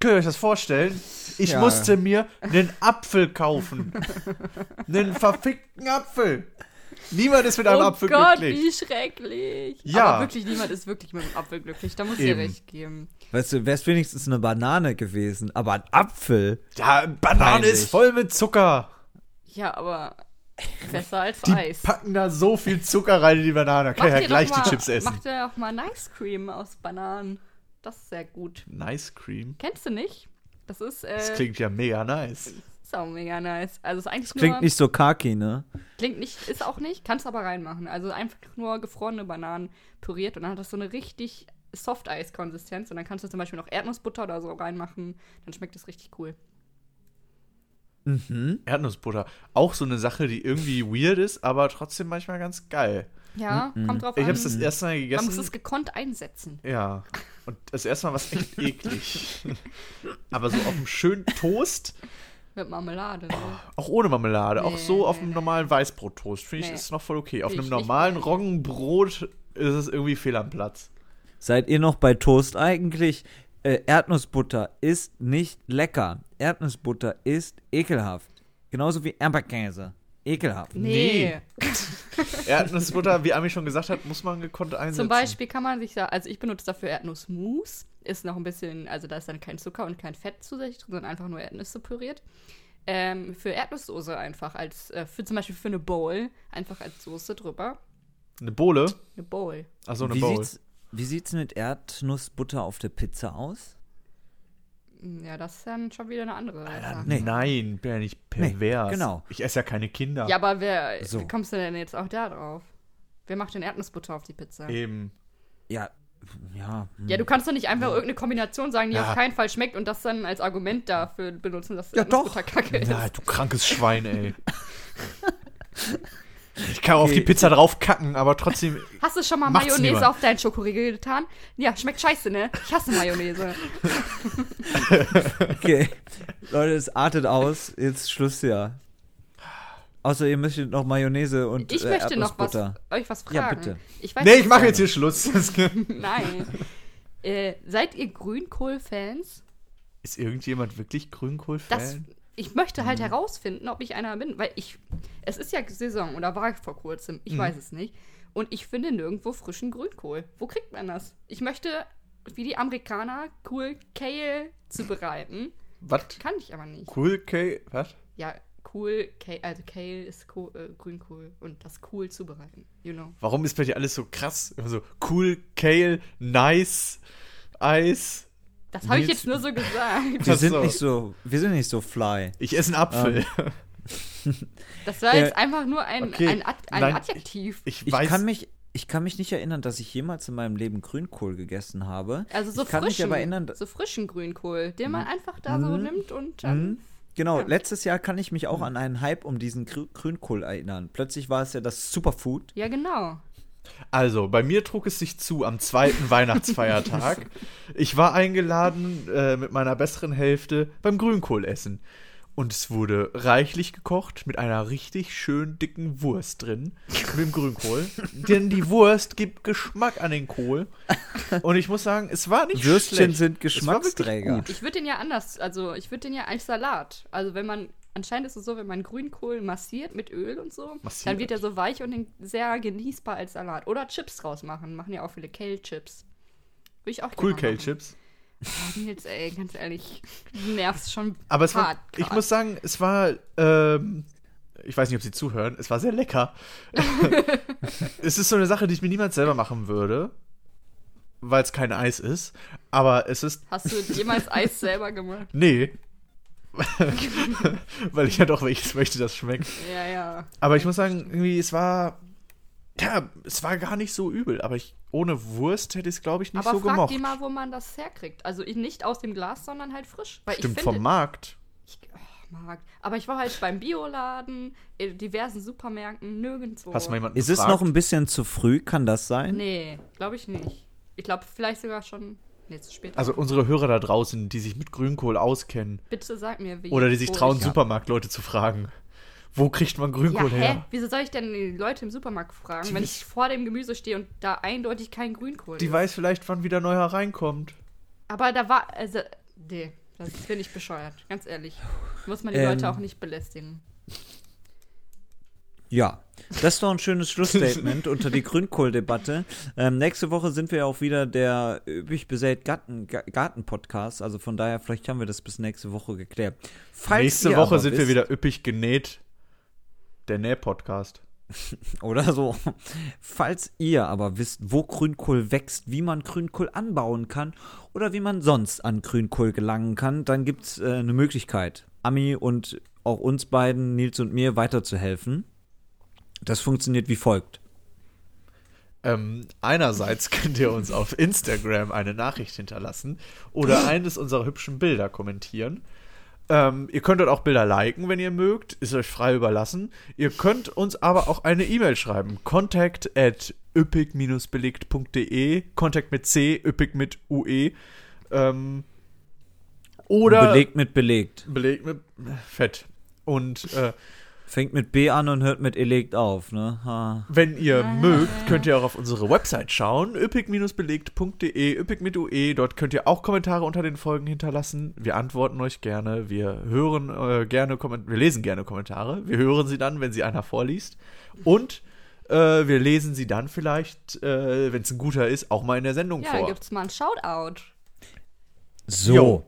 Könnt ihr euch das vorstellen? Ich Ja. musste mir einen Apfel kaufen. einen verfickten Apfel. Niemand ist mit einem oh Apfel Gott, glücklich. wie schrecklich. Ja. Aber wirklich, niemand ist wirklich mit dem Apfel glücklich. Da muss ich dir recht geben. Weißt du, wär's wenigstens eine Banane gewesen, aber ein Apfel. Ja, Banane Peinlich. ist voll mit Zucker. Ja, aber besser als Die Eis. packen da so viel Zucker rein in die Banane. Da kann ich ja gleich doch die mal, Chips essen. Mach dir auch mal Nice Cream aus Bananen. Das ist sehr gut. Nice Cream. Kennst du nicht? Das ist, äh, Das klingt ja mega nice. Ist auch mega nice. Also ist eigentlich Klingt nur, nicht so kaki, ne? klingt nicht, ist auch nicht, kannst aber reinmachen. Also einfach nur gefrorene Bananen püriert und dann hat das so eine richtig Soft-Eis-Konsistenz und dann kannst du zum Beispiel noch Erdnussbutter oder so reinmachen. Dann schmeckt das richtig cool. Erdnussbutter. Auch so eine Sache, die irgendwie weird ist, aber trotzdem manchmal ganz geil. Ja, kommt drauf Ich an. habe es das erste Mal Man gegessen. muss es gekonnt einsetzen. ja. Und das erste Mal war es echt eklig. aber so auf einem schönen Toast, Mit Marmelade. Ne? auch ohne Marmelade, auch Nee, so auf nee, einem nee. normalen Weißbrottoast, finde ich, Nee. ist noch voll okay. Auf einem normalen. Roggenbrot ist es irgendwie fehl am Platz. Seid ihr noch bei Toast eigentlich? Äh, Erdnussbutter ist nicht lecker. Erdnussbutter ist ekelhaft. Genauso wie Erdbeerkäse. Ekelhaft. Nee. Erdnussbutter, wie Ami schon gesagt hat, muss man gekonnt einsetzen. Zum Beispiel kann man sich da, also ich benutze dafür Erdnussmus. Ist noch ein bisschen, also da ist dann kein Zucker und kein Fett zusätzlich drin, sondern einfach nur Erdnüsse püriert. Ähm, für Erdnusssoße einfach als, äh, für zum Beispiel für eine Bowl, einfach als Soße drüber. Eine Bohle? Eine Bowl. Achso, eine Wie Bowl. sieht's, wie sieht's mit Erdnussbutter auf der Pizza aus? Hm, Ja, das ist dann schon wieder eine andere Sache. Nee. Nein, bin ja nicht pervers. genau. Ich esse ja keine Kinder. Ja, aber wer, So. wie kommst du denn jetzt auch da drauf? Wer macht denn Erdnussbutter auf die Pizza? Eben. Ja, ja. hm. Ja, du kannst doch nicht einfach irgendeine Kombination sagen, die Ja. auf keinen Fall schmeckt und das dann als Argument dafür benutzen, dass Ja, doch. Erdnussbutter kacke ist. Na, du krankes Schwein, ey. Ich kann auf die Pizza drauf kacken, aber trotzdem. Hast du schon mal Mayonnaise niemand. auf deinen Schokoriegel getan? Ja, schmeckt scheiße, ne? Ich hasse Mayonnaise. Okay. Leute, es artet aus. Jetzt Schluss ja. Außer ihr möchtet noch Mayonnaise und Ich äh, möchte noch was, euch was fragen. Ja, bitte. Ich weiß Nee, ich mache jetzt hier Schluss. Nein. Äh, seid ihr Grünkohl-Fans? Ist irgendjemand wirklich Das, Grünkohl-Fan? ich möchte Mhm. halt herausfinden, ob ich einer bin, weil ich, es ist ja Saison oder war vor kurzem, Mhm. ich weiß es nicht. Und ich finde nirgendwo frischen Grünkohl. Wo kriegt man das? Ich möchte, wie die Amerikaner, cool Kale zubereiten. Was? Kann ich aber nicht. Cool K. Was? Ja, cool, Kale, also Kale ist Kohl, äh, Grünkohl und das cool zubereiten, you know. Warum ist bei dir alles so krass? Immer so cool, Kale, nice, Eis. Das habe ich jetzt nur so gesagt. Wir sind so. nicht so, wir sind nicht so fly. Ich esse einen Apfel. Das war Äh, jetzt einfach nur ein, okay. ein, Ad, ein Nein, Adjektiv. Ich Ich weiß. kann mich, ich kann mich nicht erinnern, dass ich jemals in meinem Leben Grünkohl gegessen habe. Also so ich kann mich frischen, aber erinnern, so frischen Grünkohl, den man einfach da so nimmt und dann Mhm. Genau, Ja. letztes Jahr kann ich mich auch an einen Hype um diesen Grü Grünkohl erinnern. Plötzlich war es ja das Superfood. Ja, genau. Also, bei mir trug es sich zu am zweiten Weihnachtsfeiertag. Ich war eingeladen äh, mit meiner besseren Hälfte beim Grünkohlessen. Und es wurde reichlich gekocht mit einer richtig schön dicken Wurst drin. Mit dem Grünkohl. Denn die Wurst gibt Geschmack an den Kohl. Und ich muss sagen, es war nicht Würstchen schlecht. sind Geschmacksträger. Ich würde den ja anders, also ich würde den ja als Salat. Also wenn man, anscheinend ist es so, wenn man Grünkohl massiert mit Öl und so, Massiert. dann wird er so weich und sehr genießbar als Salat. Oder Chips draus machen. Machen ja auch viele Kale-Chips. Würde ich auch Cool gerne machen. Kale-Chips. Oh, Nils, ey, ganz ehrlich, du nervst schon Aber es war, hart ich grad. muss sagen, es war, ähm, ich weiß nicht, ob Sie zuhören, es war sehr lecker. es ist so eine Sache, die ich mir niemals selber machen würde, weil es kein Eis ist. Aber es ist, Hast du jemals Eis selber gemacht? nee. weil ich ja doch welches möchte, das schmeckt. Ja, ja. Aber ich muss sagen, irgendwie, es war, ja, es war gar nicht so übel. Aber ich, ohne Wurst hätte ich es, glaube ich, nicht Aber so frag gemocht. die mal, wo man das herkriegt. Also nicht aus dem Glas, sondern halt frisch. Weil Stimmt, ich vom finde, Markt. ich, oh Supermarkt. Aber ich war halt beim Bioladen, in diversen Supermärkten, nirgendwo. Hast du mal jemanden Ist es gefragt? noch ein bisschen zu früh? Kann das sein? Nee, glaube ich nicht. Ich glaube, vielleicht sogar schon. Nee, zu spät. Also unsere Hörer da draußen, die sich mit Grünkohl auskennen Bitte sag mir, wie. oder die sich trauen, Supermarktleute zu fragen. Wo kriegt man Ja, Grünkohl hä? her? Wieso soll ich denn die Leute im Supermarkt fragen, Die wenn ich vor dem Gemüse stehe und da eindeutig kein Grünkohl Die ist? weiß vielleicht, wann wieder neuer reinkommt. Aber da war, also, nee, das finde ich bescheuert, ganz ehrlich. Muss man die Ähm. Leute auch nicht belästigen. Ja, das ist doch ein schönes Schlussstatement unter die Grünkohldebatte. Ähm, nächste Woche sind wir auch wieder der üppig besät Garten, Ga- Garten-Podcast. Also von daher, vielleicht haben wir das bis nächste Woche geklärt. Falls Nächste Woche sind wir wisst- wieder üppig genäht. Der Näh-Podcast. Oder so. Falls ihr aber wisst, wo Grünkohl wächst, wie man Grünkohl anbauen kann oder wie man sonst an Grünkohl gelangen kann, dann gibt es äh, eine Möglichkeit, Ami und auch uns beiden, Nils und mir, weiterzuhelfen. Das funktioniert wie folgt. Ähm, einerseits könnt ihr uns auf Instagram eine Nachricht hinterlassen oder eines unserer hübschen Bilder kommentieren. Ähm, ihr könnt dort auch Bilder liken, wenn ihr mögt, ist euch frei überlassen. Ihr könnt uns aber auch eine E-Mail schreiben. Contact at üppig-belegt.de Contact mit C, üppig mit UE. Ähm, oder belegt mit belegt. belegt mit Fett. Und äh, Fängt mit B an und hört mit elegt auf, ne? Ha. Wenn ihr mögt, könnt ihr auch auf unsere Website schauen, üppig-belegt.de, üppig mit UE. Dort könnt ihr auch Kommentare unter den Folgen hinterlassen. Wir antworten euch gerne. Wir hören äh, gerne Kommentare. Wir lesen gerne Kommentare. Wir hören sie dann, wenn sie einer vorliest. Und äh, wir lesen sie dann vielleicht, äh, wenn es ein guter ist, auch mal in der Sendung Ja, vor. gibt's mal ein Shoutout. So. Jo.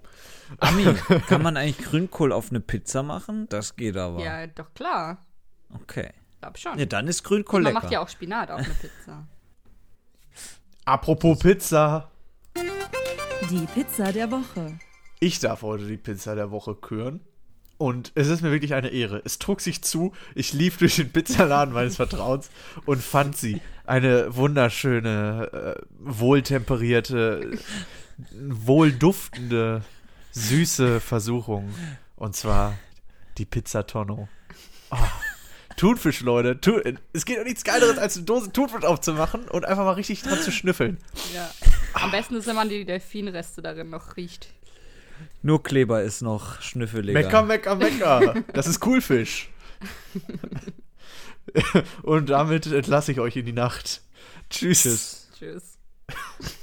Ami, kann man eigentlich Grünkohl auf eine Pizza machen? Das geht aber. Ja, doch klar. Okay. Glaub schon. Ja, dann ist Grünkohl man lecker. macht ja auch Spinat auf eine Pizza. Apropos Pizza. Die Pizza der Woche. Ich darf heute die Pizza der Woche küren. Und es ist mir wirklich eine Ehre. Es trug sich zu, ich lief durch den Pizzaladen meines Vertrauens und fand sie. Eine wunderschöne, äh, wohltemperierte, wohlduftende, süße Versuchung. Und zwar die Pizza Tonno. Oh, Thunfisch, Leute. Tu es geht doch nichts Geileres, als eine Dose Thunfisch aufzumachen und einfach mal richtig dran zu schnüffeln. Ja. Am besten ist, wenn man die Delfinreste darin noch riecht. Nur Kleber ist noch schnüffeliger. Mecker, mecker, mecker. Das ist Coolfisch. Und damit entlasse ich euch in die Nacht. Tschüss. Tschüss. Tschüss.